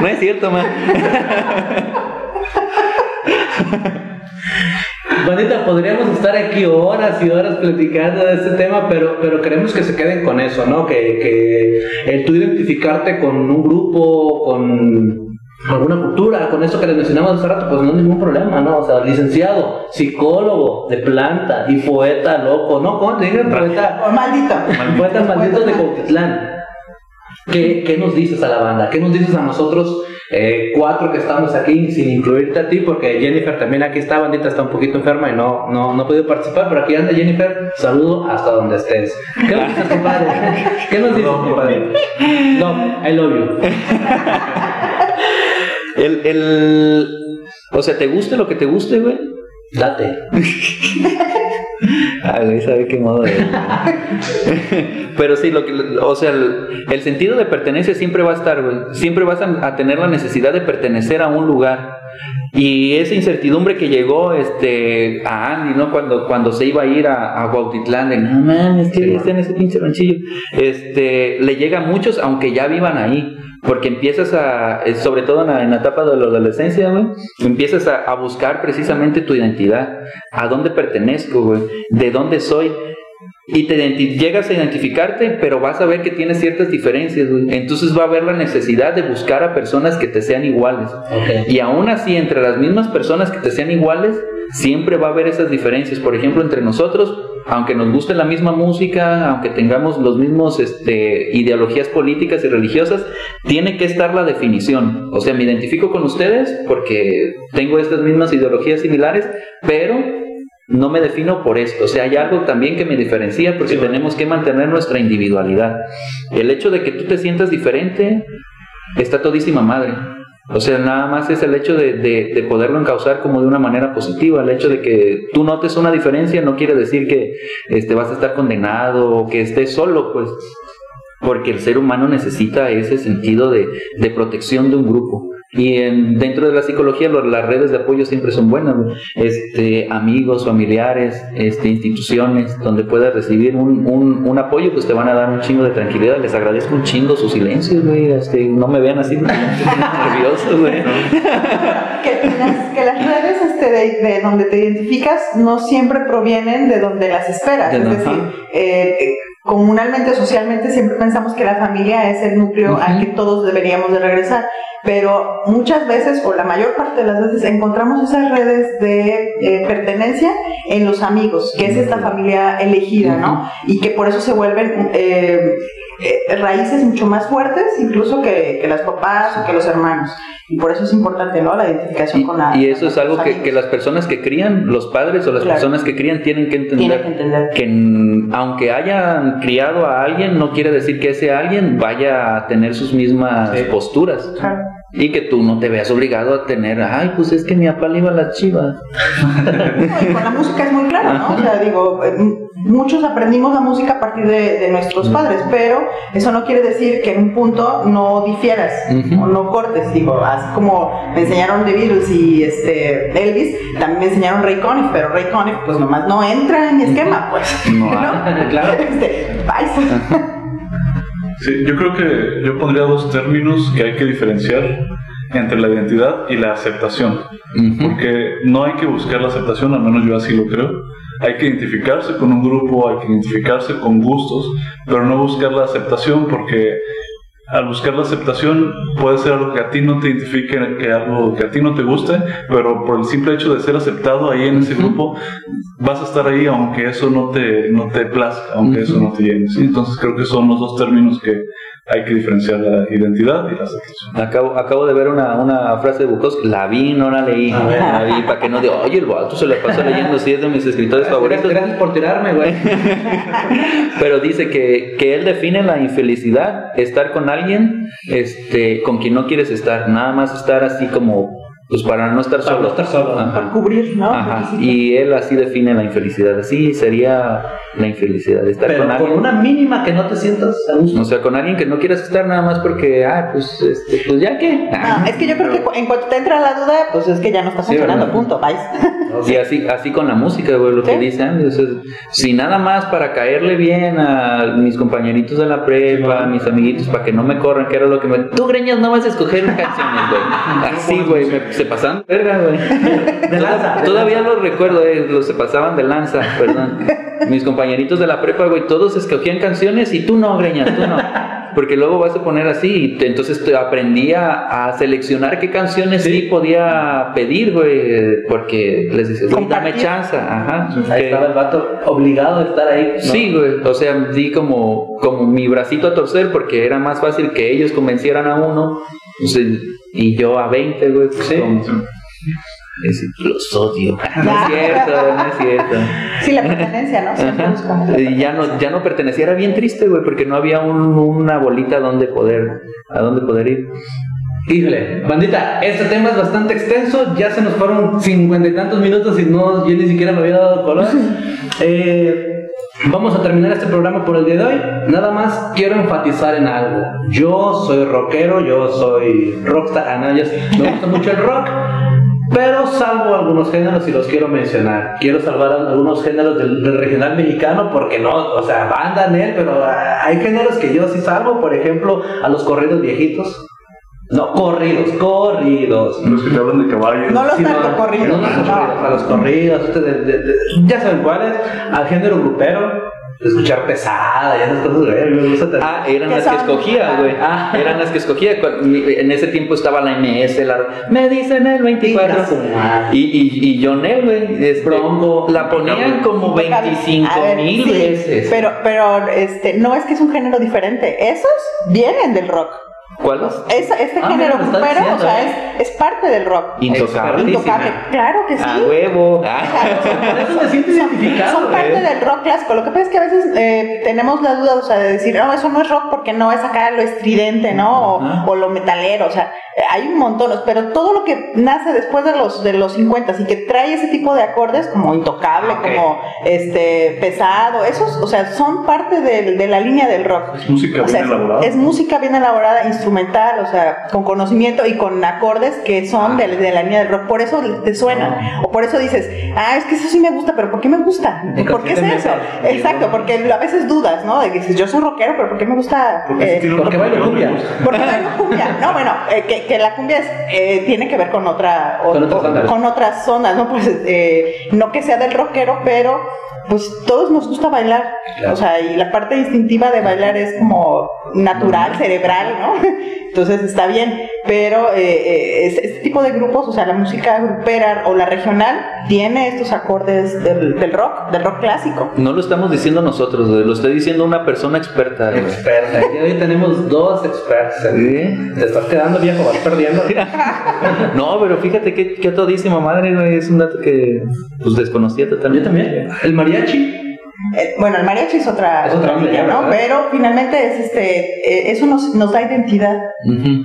Speaker 2: No es cierto, man. *laughs*
Speaker 3: Bandita, podríamos estar aquí horas y horas platicando de este tema, pero, pero queremos que se queden con eso, ¿no? Que, que el tú identificarte con un grupo, con alguna cultura, con eso que les mencionamos hace rato, pues no hay ningún problema, ¿no? O sea, licenciado, psicólogo de planta y poeta loco, ¿no? ¿Cómo te digan? Poeta,
Speaker 4: O maldito.
Speaker 3: poetas malditos de Cuautitlán. ¿Qué, ¿Qué nos dices a la banda? ¿Qué nos dices a nosotros eh, cuatro que estamos aquí, sin incluirte a ti? Porque Jennifer también aquí está, bandita, está un poquito enferma y no, no, no ha podido participar, pero aquí anda Jennifer, saludo hasta donde estés. ¿Qué nos dices, compadre? ¿Qué nos dices, compadre? No, I love you. *laughs*
Speaker 2: El, el, o sea, ¿te guste lo que te guste, güey?
Speaker 3: Date. *laughs*
Speaker 2: Ah, sabe qué modo de... *laughs* Pero sí, lo que, o sea, el, el sentido de pertenencia siempre va a estar, güey. Siempre vas a, a tener la necesidad de pertenecer a un lugar. Y esa incertidumbre que llegó este, a Andy, ¿no? Cuando, cuando se iba a ir a, a Cuautitlán, de no mames, que está en ese pinche ranchillo. Este, le llega a muchos, aunque ya vivan ahí. Porque empiezas a, eh, sobre todo en la, en la etapa de la adolescencia, güey, empiezas a, a buscar precisamente tu identidad. ¿A dónde pertenezco, güey? ¿De dónde soy? Y te llegas a identificarte, pero vas a ver que tienes ciertas diferencias, güey. Entonces va a haber la necesidad de buscar a personas que te sean iguales.
Speaker 3: Ok.
Speaker 2: Y aún así, entre las mismas personas que te sean iguales, siempre va a haber esas diferencias. Por ejemplo, entre nosotros, aunque nos guste la misma música, aunque tengamos los mismos este, ideologías políticas y religiosas, tiene que estar la definición. O sea, me identifico con ustedes porque tengo estas mismas ideologías similares, pero no me defino por esto. O sea, hay algo también que me diferencia porque tenemos que mantener nuestra individualidad. El hecho de que tú te sientas diferente está todísima madre. O sea, nada más es el hecho de, de- de poderlo encauzar como de una manera positiva. El hecho de que tú notes una diferencia no quiere decir que este, vas a estar condenado o que estés solo, pues. Porque el ser humano necesita ese sentido de, de protección de un grupo. Y en- dentro de la psicología lo- las redes de apoyo siempre son buenas, este, amigos, familiares, este, instituciones, donde puedas recibir un, un, un apoyo, pues te van a dar un chingo de tranquilidad. Les agradezco un chingo su silencio, güey. Este, no me vean así, *laughs* nervioso, güey. *laughs*
Speaker 4: que las, que las redes este, de, de donde te identificas no siempre provienen de donde las esperas.
Speaker 2: De
Speaker 4: es
Speaker 2: no-
Speaker 4: decir, eh, comunalmente, socialmente, siempre pensamos que la familia es el núcleo al que todos deberíamos de regresar. Pero muchas veces, o la mayor parte de las veces, encontramos esas redes de eh, pertenencia en los amigos, que es esta familia elegida, ¿no? Y que por eso se vuelven eh, eh, raíces mucho más fuertes, incluso que, que las papás o que los hermanos. Y por eso es importante, ¿no? La identificación
Speaker 2: Y,
Speaker 4: con la.
Speaker 2: y eso es algo que, que las personas que crían, los padres o las
Speaker 4: Claro.
Speaker 2: personas que crían tienen que entender.
Speaker 4: Tienen que entender.
Speaker 2: que aunque hayan criado a alguien, no quiere decir que ese alguien vaya a tener sus mismas
Speaker 3: Sí.
Speaker 2: posturas.
Speaker 4: Claro.
Speaker 2: Y que tú no te veas obligado a tener, ay, pues es que mi papá le iba a las chivas.
Speaker 4: Y con la música es muy claro, ¿no? O sea, digo, eh, muchos aprendimos la música a partir de, de nuestros padres, pero eso no quiere decir que en un punto no difieras
Speaker 2: Ujú.
Speaker 4: o no cortes, digo, así como me enseñaron The Beatles y este Elvis, también me enseñaron Ray Conniff, pero Ray Conniff pues nomás no entra en mi esquema, pues.
Speaker 2: No, *laughs* ah, claro.
Speaker 4: Este. *laughs*
Speaker 6: Sí, yo creo que yo pondría dos términos que hay que diferenciar entre la identidad y la aceptación. Porque no hay que buscar la aceptación, al menos yo así lo creo. hay que identificarse con un grupo, hay que identificarse con gustos, pero no buscar la aceptación porque al buscar la aceptación puede ser algo que a ti no te identifique, que algo que a ti no te guste, pero por el simple hecho de ser aceptado ahí en ese grupo, vas a estar ahí aunque eso no te, no te plazca, aunque eso no te llene. ¿sí? Entonces creo que son los dos términos que hay que diferenciar la identidad y la aceptación.
Speaker 2: Acabo, acabo de ver una, una frase de Bukowski, la vi, no la leí, la vi para que no diga, oye, el vato se la pasa leyendo, sí es de mis escritores favoritos.
Speaker 3: Gracias por tirarme, güey. *laughs*
Speaker 2: Pero dice que, que él define la infelicidad, estar con alguien este, con quien no quieres estar, nada más estar así como, pues para no estar
Speaker 3: Para
Speaker 2: solo.
Speaker 3: no estar solo.
Speaker 2: Ajá.
Speaker 4: Por cubrir, ¿no?
Speaker 2: Ajá. Y él así define la infelicidad, así sería la infelicidad, estar
Speaker 3: Pero
Speaker 2: con
Speaker 3: con
Speaker 2: alguien.
Speaker 3: una mínima que no te sientas a gusto.
Speaker 2: O sea, con alguien que no quieras estar nada más porque, ah, pues, este, pues ya que.
Speaker 4: Ah, es que yo creo que en cuanto te entra la duda, pues es que ya no está
Speaker 2: Sí,
Speaker 4: funcionando,
Speaker 2: ¿verdad?
Speaker 4: punto, vais. *laughs*
Speaker 2: Y así, así con la música, güey, lo que
Speaker 4: Sí.
Speaker 2: dice Andy. o sea, si nada más para caerle bien a mis compañeritos de la prepa, a mis amiguitos, para que no me corran, que era lo que me. Tú, greñas, no vas a escoger canciones, güey. *laughs* Así, güey, me- se pasaban de verga, güey. *laughs*
Speaker 3: De lanza.
Speaker 2: Todavía lo recuerdo, eh, los se pasaban de lanza, perdón. *laughs* Mis compañeritos de la prepa, güey, todos escogían canciones y tú no, greñas, tú no. Porque luego vas a poner así, y entonces te aprendí a, a seleccionar qué canciones sí, podía pedir, güey, porque les dices, güey, dame chance, ajá.
Speaker 3: Ahí
Speaker 2: que-
Speaker 3: estaba el vato obligado a estar ahí. ¿no?
Speaker 2: Sí, güey, o sea, di como, como mi bracito a torcer porque era más fácil que ellos convencieran a uno pues, el- y yo a 20, güey. pues,
Speaker 3: Sí.
Speaker 2: como- es- los odio. *laughs* No es cierto, no es cierto.
Speaker 4: Sí, la pertenencia, ¿no? Siempre buscamos la
Speaker 2: Y ya no, ya no pertenecía, era bien triste, güey, porque no había un- una bolita donde poder, a dónde poder ir.
Speaker 3: Híjole, bandita, este tema es bastante extenso, ya se nos fueron cincuenta y tantos minutos y no, yo ni siquiera me había dado color. *laughs* Eh, vamos a terminar este programa por el día de hoy. Nada más quiero enfatizar en algo. Yo soy rockero, yo soy rockstar, ah, no, yo- me gusta mucho el rock. Pero salvo algunos géneros y los quiero mencionar. Quiero salvar algunos géneros del, del regional mexicano porque no, o sea, banda en él, pero ah, hay géneros que yo sí salvo, por ejemplo, a los corridos viejitos. No, corridos, corridos.
Speaker 6: Los que te hablan de caballos.
Speaker 4: No los
Speaker 3: Sí, no,
Speaker 4: narcocorridos,
Speaker 3: no, no, corridos, a los corridos, ustedes, de- de- de- ya saben cuáles, al género grupero, escuchar pesada y esas cosas, güey, me gusta tanto.
Speaker 2: Ah, eran
Speaker 4: ¿Qué
Speaker 2: las que escogía, güey.
Speaker 3: Ah.
Speaker 2: Eran las que escogía. En ese tiempo estaba la MS, la... Me dicen el 24.
Speaker 3: Chinga su madre.
Speaker 2: Y, y, y Jonel, güey. este,
Speaker 3: Bronco.
Speaker 2: La ponían como
Speaker 4: Intocable.
Speaker 2: 25
Speaker 4: A ver,
Speaker 2: mil
Speaker 4: sí,
Speaker 2: veces.
Speaker 4: Pero, pero este, no es que es un género diferente. Esos vienen del rock.
Speaker 2: ¿Cuáles?
Speaker 4: Esa- este
Speaker 3: Ah,
Speaker 4: género
Speaker 3: mira, lo estás
Speaker 4: grupero, o
Speaker 3: diciendo,
Speaker 4: sea,
Speaker 3: ¿eh?
Speaker 4: es, es parte del rock.
Speaker 2: Intocable.
Speaker 4: Intocable. Claro que sí.
Speaker 2: A huevo. *laughs* Ah.
Speaker 3: Por eso me siento identificado,
Speaker 4: Son parte
Speaker 3: güey.
Speaker 4: del rock clásico. Lo que pasa es que a veces eh, tenemos la duda, o sea, de decir, no, eso no es rock porque no es acá lo estridente, ¿no? O, lo metalero, o sea, eh, hay un montón, pero todo lo que nace después de los de los 50 y que trae ese tipo de acordes como intocable,
Speaker 3: Ok.
Speaker 4: como este pesado, esos, o sea, son parte del- de, la línea del rock.
Speaker 6: Es música
Speaker 4: O sea,
Speaker 6: bien
Speaker 4: es-
Speaker 6: elaborada.
Speaker 4: Es música bien elaborada, instrumental, o sea, con conocimiento y con acordes que son de, de la línea del rock. Por eso te suena. O por eso dices, ah, es que eso sí me gusta, pero ¿por qué me gusta? ¿Por qué es eso? Exacto, porque a veces dudas, ¿no? De que dices, yo soy rockero, pero ¿por qué me gusta?
Speaker 6: Porque
Speaker 4: eh,
Speaker 3: porque bailo
Speaker 6: cumbia,
Speaker 4: porque bailo cumbia. No, bueno, eh, que, que la cumbia es, eh, tiene que ver con otra o-
Speaker 3: Con otras
Speaker 4: con otras zonas, ¿no? Pues eh, no que sea del rockero, pero pues todos nos gusta bailar.
Speaker 3: Claro.
Speaker 4: O sea, y la parte instintiva de bailar es como natural, cerebral, ¿no? *laughs* Entonces está bien, pero eh, eh, es- este tipo de grupos, o sea, la música grupera o la regional, tiene estos acordes del, del rock, del rock clásico.
Speaker 2: No lo estamos diciendo nosotros, lo está diciendo una persona experta.
Speaker 3: Experta. Y hoy tenemos dos expertos.
Speaker 2: Sí.
Speaker 3: Te estás quedando viejo, vas perdiendo. *laughs*
Speaker 2: No, pero fíjate que, que todísima madre, es un dato que pues desconocía totalmente.
Speaker 3: Yo también. El mariachi.
Speaker 4: Eh, bueno, el mariachi es otra,
Speaker 3: Es.
Speaker 4: Pero finalmente es este, eh, eso nos, nos da identidad.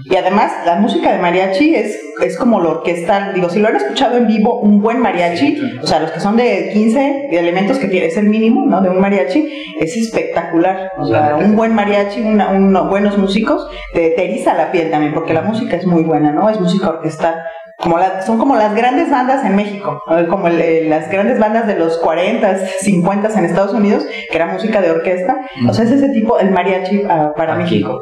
Speaker 4: Y además, la música de mariachi es, es como lo orquestal. Digo, si lo han escuchado en vivo, un buen mariachi, o sea, los que son de 15 elementos que tiene, es el mínimo, ¿no? De un mariachi, es espectacular. O sea, un buen mariachi, una- unos buenos músicos, te, te eriza la piel también, porque la música es muy buena, ¿no? Es música orquestal. Como la- son como las grandes bandas en México, como el- eh, las grandes bandas de los 40, 50 en Estados Unidos, que era música de orquesta. O sea, es ese tipo, el mariachi ah, para
Speaker 2: Aquí.
Speaker 4: México.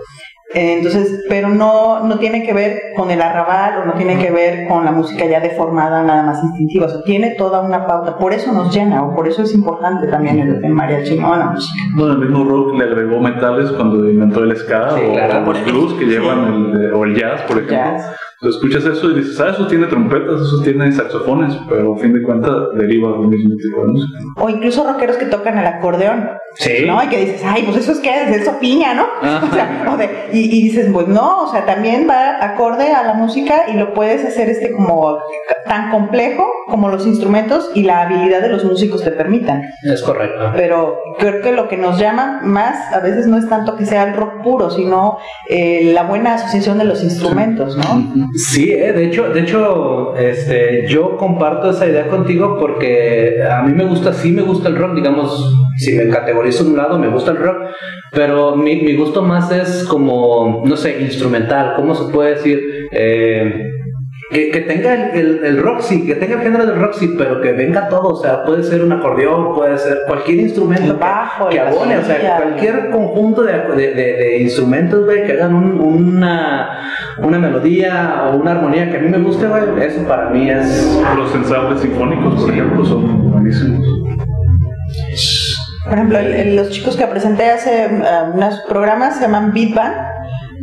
Speaker 4: Eh, Entonces, pero no, no tiene que ver con el arrabal o no tiene que ver con la música ya deformada, nada más instintiva. O sea, tiene toda una pauta. Por eso nos llena o por eso es importante también el, el mariachi, ¿no? La música.
Speaker 6: Bueno, el mismo rock le agregó metales cuando inventó el ska
Speaker 3: Sí,
Speaker 6: o
Speaker 3: claro.
Speaker 6: el blues que llevan el, o el jazz, por ejemplo.
Speaker 4: Jazz.
Speaker 6: Tú escuchas eso y dices, ah, eso tiene trompetas, eso tiene saxofones, pero a fin de cuentas deriva del mismo tipo de música.
Speaker 4: O incluso rockeros que tocan el acordeón.
Speaker 3: Sí.
Speaker 4: ¿No? Y que dices, ay, pues eso es que es eso piña, ¿no? *laughs* O sea, o de- y, y dices, pues no, o sea, también va acorde a la música y lo puedes hacer este como tan complejo como los instrumentos y la habilidad de los músicos te permitan.
Speaker 3: Es correcto.
Speaker 4: Pero creo que lo que nos llama más a veces no es tanto que sea el rock puro, sino eh, la buena asociación de los instrumentos, ¿no?
Speaker 3: Sí, eh, de hecho, de hecho, este, yo comparto esa idea contigo porque a mí me gusta, sí me gusta el rock, digamos, si me categorizo en un lado, me gusta el rock, pero mi, mi gusto más es como, no sé, instrumental, ¿cómo se puede decir? Eh, que, que tenga el, el, el rock, sí, que tenga el género del rock, sí, pero que venga todo, o sea, puede ser un acordeón, puede ser cualquier instrumento
Speaker 4: bajo,
Speaker 3: que, que abone, o sea, cualquier conjunto de, de, de- de instrumentos, güey, que hagan un- una, una melodía o una armonía que a mí me guste, güey, eso para mí es...
Speaker 6: Los ensambles sinfónicos, por ejemplo, son buenísimos.
Speaker 4: Por ejemplo, el- el- los chicos que presenté hace uh, unos programas se llaman Beat Band,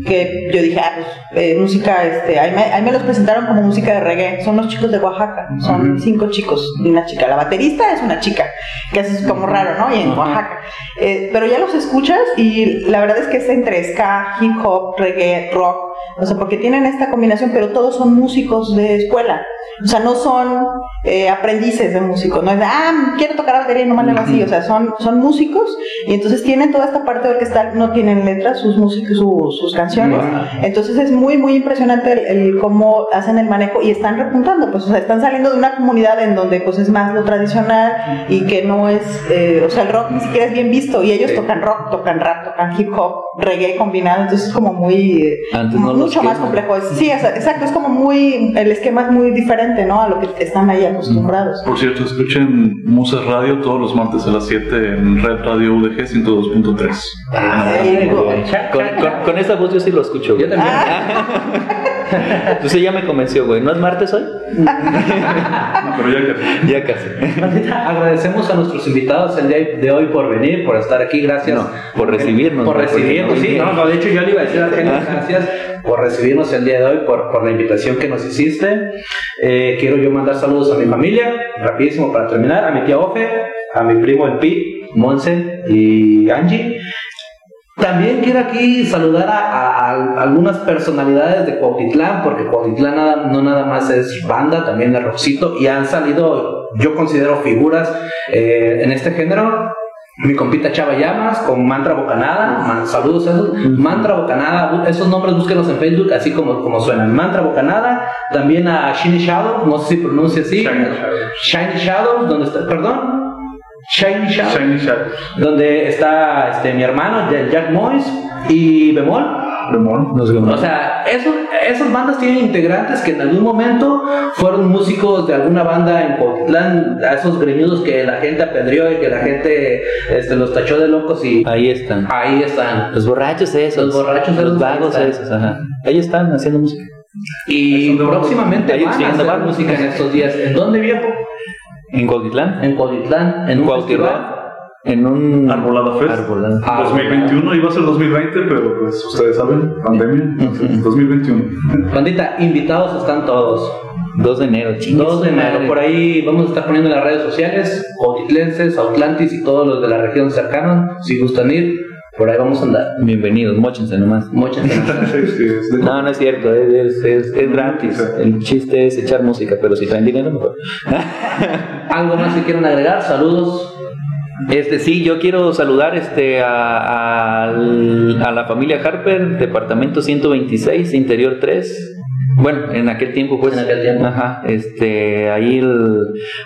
Speaker 4: que yo dije, ah, pues, eh, música, este, ahí me, ahí me los presentaron como música de reggae, son los chicos de Oaxaca, son cinco chicos y una chica, la baterista es una chica, que es como raro, ¿no? Y en. Oaxaca. Eh, pero ya los escuchas y la verdad es que es entre ska, hip hop, reggae, rock, o sea, porque tienen esta combinación, pero todos son músicos de escuela. O sea, no son eh, aprendices de músicos, no es de, ah, quiero tocar batería y nomás le así. O sea, son, son músicos y entonces tienen toda esta parte orquestal, no tienen letras, sus músicos, su- sus canciones. Entonces es muy, muy impresionante el, el cómo hacen el manejo y están repuntando, pues, o sea, están saliendo de una comunidad en donde pues es más lo tradicional y que no es, eh, o sea, el rock ni siquiera es bien visto y ellos tocan rock, tocan rap, tocan hip hop, reggae combinado, entonces es como muy, eh,
Speaker 2: Antes no
Speaker 4: mucho más complejo. Es- sí, es- exacto, es como muy, el esquema es muy diferente, ¿no? A lo que están ahí acostumbrados.
Speaker 6: Por cierto, escuchen Musas Radio todos los martes a las 7 en Red Radio UDG 102.3.
Speaker 4: Ay, güey.
Speaker 2: Con, con, con esta voz yo sí lo escucho.
Speaker 3: Yo también. *laughs*
Speaker 2: Entonces ya me convenció, güey. ¿No es martes hoy?
Speaker 6: Pero ya que *laughs*
Speaker 2: Ya casi.
Speaker 3: Agradecemos a nuestros invitados el día de hoy por venir, por estar aquí, gracias.
Speaker 2: No, por recibirnos,
Speaker 3: Por
Speaker 2: no,
Speaker 3: recibirnos,
Speaker 2: no
Speaker 3: sí. No, no, de hecho yo le iba a decir a Argelia, *laughs* gracias por recibirnos el día de hoy, por, por la invitación que nos hiciste. Eh, quiero yo mandar saludos a mi familia, rapidísimo para terminar, a mi tía Ofe, a mi primo el Pi, Monse y Angie. También quiero aquí saludar a, a- a algunas personalidades de Cuautitlán, porque Cuautitlán nada- no nada más es banda, también es rockcito, y han salido, yo considero figuras eh, en este género. Mi compita Chava Llamas con Mantra Bocanada, man- saludos a esos. Mantra Bocanada, esos nombres búsquenlos en Facebook así como, como suenan. Mantra Bocanada, también a Shiny Shadow, no sé si pronuncia así.
Speaker 6: Shiny Shadow.
Speaker 3: Shiny Shadows, donde está, perdón. Shiny Shadow
Speaker 6: Shiny Shadow.
Speaker 3: donde está este, mi hermano Jack Moyes y Bemol. O sea, esos, esas bandas tienen integrantes que en algún momento fueron músicos de alguna banda en Cotitlán, a esos greñudos que la gente apedreó y que la gente este, los tachó de locos y
Speaker 2: Ahí están.
Speaker 3: ahí están.
Speaker 2: Los borrachos esos.
Speaker 3: Los borrachos
Speaker 2: Los
Speaker 3: esos,
Speaker 2: vagos
Speaker 3: ahí
Speaker 2: esos, ajá. Ahí están haciendo música.
Speaker 3: Y
Speaker 6: Eso
Speaker 3: próximamente
Speaker 2: ahí
Speaker 3: van a hacer música en estos días. ¿En dónde, viejo?
Speaker 2: En Cuautitlán.
Speaker 3: En Cotitlán, en un
Speaker 2: Cuautitlán.
Speaker 3: festival.
Speaker 2: En un...
Speaker 6: Arbolada Fest.
Speaker 2: Arbolada.
Speaker 3: Ah,
Speaker 6: 2021 iba a ser 2020, pero pues ustedes saben, pandemia. entonces, 2021.
Speaker 3: Bandita, invitados están todos.
Speaker 2: 2 de enero, chingues
Speaker 3: 2 de enero, por ahí vamos a estar poniendo en las redes sociales, Cuautitlenses, Atlantis y todos los de la región cercana, si gustan ir, por ahí vamos a andar.
Speaker 2: Bienvenidos, mochense nomás. *laughs*
Speaker 6: Es de-
Speaker 2: No, no es cierto, es, es, es gratis. El chiste es echar música, pero si traen dinero, mejor.
Speaker 3: ¿Algo más que quieran agregar? Saludos.
Speaker 2: Este, sí, yo quiero saludar este, a, al- a la familia Harper, departamento 126, interior 3. Bueno, en aquel tiempo, pues.
Speaker 3: En aquel tiempo.
Speaker 2: Ajá. Este, ahí el,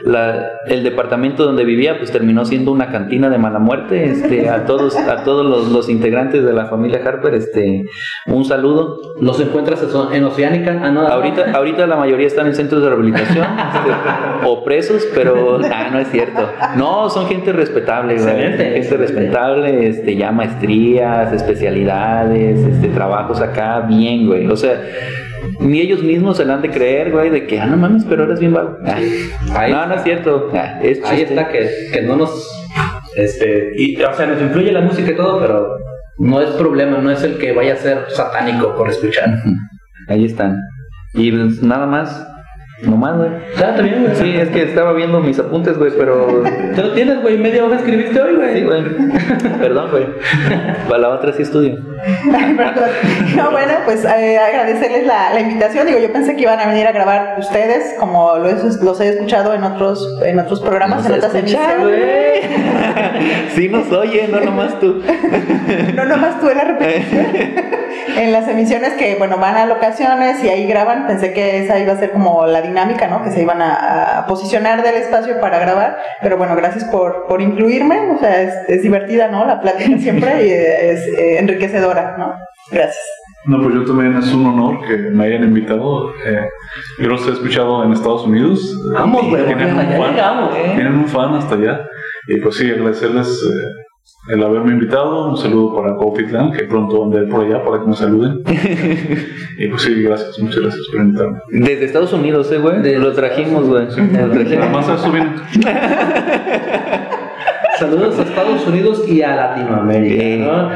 Speaker 2: la- el departamento donde vivía, pues terminó siendo una cantina de mala muerte. Este, a *laughs* todos, a todos los, los integrantes de la familia Harper, este, un saludo.
Speaker 3: ¿Los encuentras en- Oceánica? Ah, no,
Speaker 2: Ahorita, ahorita la mayoría están en centros de rehabilitación *laughs* este, o presos, pero ah, no es cierto. No, son gente respetable.
Speaker 3: Excelente, excelente.
Speaker 2: respetable, este, ya maestrías, especialidades, este, trabajos acá, bien, güey. O sea, ni ellos mismos se la han de creer, güey, de que, ah, no mames, pero eres bien vago. Ah,
Speaker 3: Ahí
Speaker 2: no, no es cierto. Ah, es
Speaker 3: Ahí está que, que no nos este y, o sea nos influye la música y todo pero no es problema no es el que vaya a ser satánico por escuchar
Speaker 2: Ahí están. Y pues, nada más, nomás, güey.
Speaker 3: está bien güey
Speaker 2: Sí, es que estaba viendo mis apuntes, güey, pero
Speaker 3: te lo tienes güey media hoja escribiste hoy güey
Speaker 2: Sí, güey. Perdón, güey. Para la otra sí estudio.
Speaker 4: Perdón. No, bueno, pues eh, agradecerles la, la invitación. Digo, yo pensé que iban a venir a grabar ustedes, como lo he- los he escuchado en otros, en otros programas, en otras emisiones.
Speaker 2: Sí nos oye, no nomás tú.
Speaker 4: No, nomás tuve la repetición. *laughs* en las emisiones que, bueno, van a locaciones y ahí graban, pensé que esa iba a ser como la dinámica, ¿no? Que se iban a, a posicionar del espacio para grabar. Pero bueno, gracias por, por incluirme. O sea, es, es divertida, ¿no? La plática *laughs* siempre y es eh, enriquecedora, ¿no? Gracias.
Speaker 6: No, pues yo también es un honor que me hayan invitado. Eh, yo los he escuchado en Estados Unidos.
Speaker 3: vamos güey porque
Speaker 6: Tienen
Speaker 3: hasta
Speaker 6: un
Speaker 3: allá
Speaker 6: fan.
Speaker 3: llegamos ¿eh?
Speaker 6: Tienen un fan hasta allá. Y pues sí, agradecerles eh, el haberme invitado. Un saludo para Cotitlán, que pronto andaré por allá para que me saluden. *laughs* y pues sí, gracias, muchas gracias por invitarme.
Speaker 2: Desde Estados Unidos, eh, güey. Lo trajimos, güey. Lo trajimos.
Speaker 6: Además, a eso viene. *laughs*
Speaker 3: Saludos a Estados Unidos y a Latinoamérica. ¿no?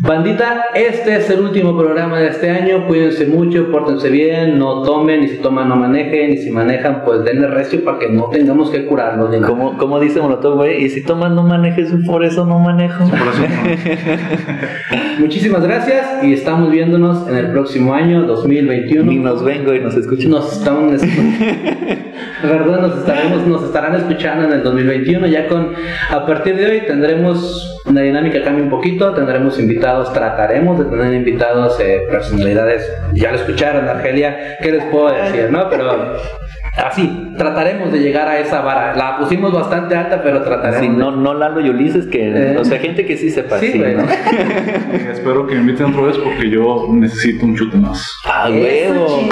Speaker 3: Bandita, este es el último programa de este año. Cuídense mucho, pórtense bien, no tomen, y si toman no manejen, y si manejan, pues denle recio para que no tengamos que curarnos.
Speaker 2: Como, como dice Molotov, güey, y si tomas no manejes, por eso no manejo.
Speaker 6: Por eso, *laughs*
Speaker 3: Muchísimas gracias y estamos viéndonos en el próximo año 2021.
Speaker 2: Ni nos vengo y nos escuchan.
Speaker 3: Nos están, *laughs* ¿verdad? Nos estaremos, nos estarán escuchando en el 2021. Ya con, a partir de hoy tendremos una dinámica cambia un poquito, tendremos invitados, trataremos de tener invitados, eh, personalidades, ya lo escucharon, Argelia, ¿qué les puedo decir, no? Pero así, trataremos de llegar a esa vara. La pusimos bastante alta, pero trataremos.
Speaker 2: Sí, no, no Lalo y Ulises, que,
Speaker 3: Eh.
Speaker 2: o sea, gente que sí sepa,
Speaker 3: Sí,
Speaker 2: sí,
Speaker 3: güey.
Speaker 2: ¿no? *laughs*
Speaker 6: eh, espero que me inviten otra vez porque yo necesito un chute más.
Speaker 2: ¡Ah,
Speaker 3: Eso,
Speaker 2: huevo!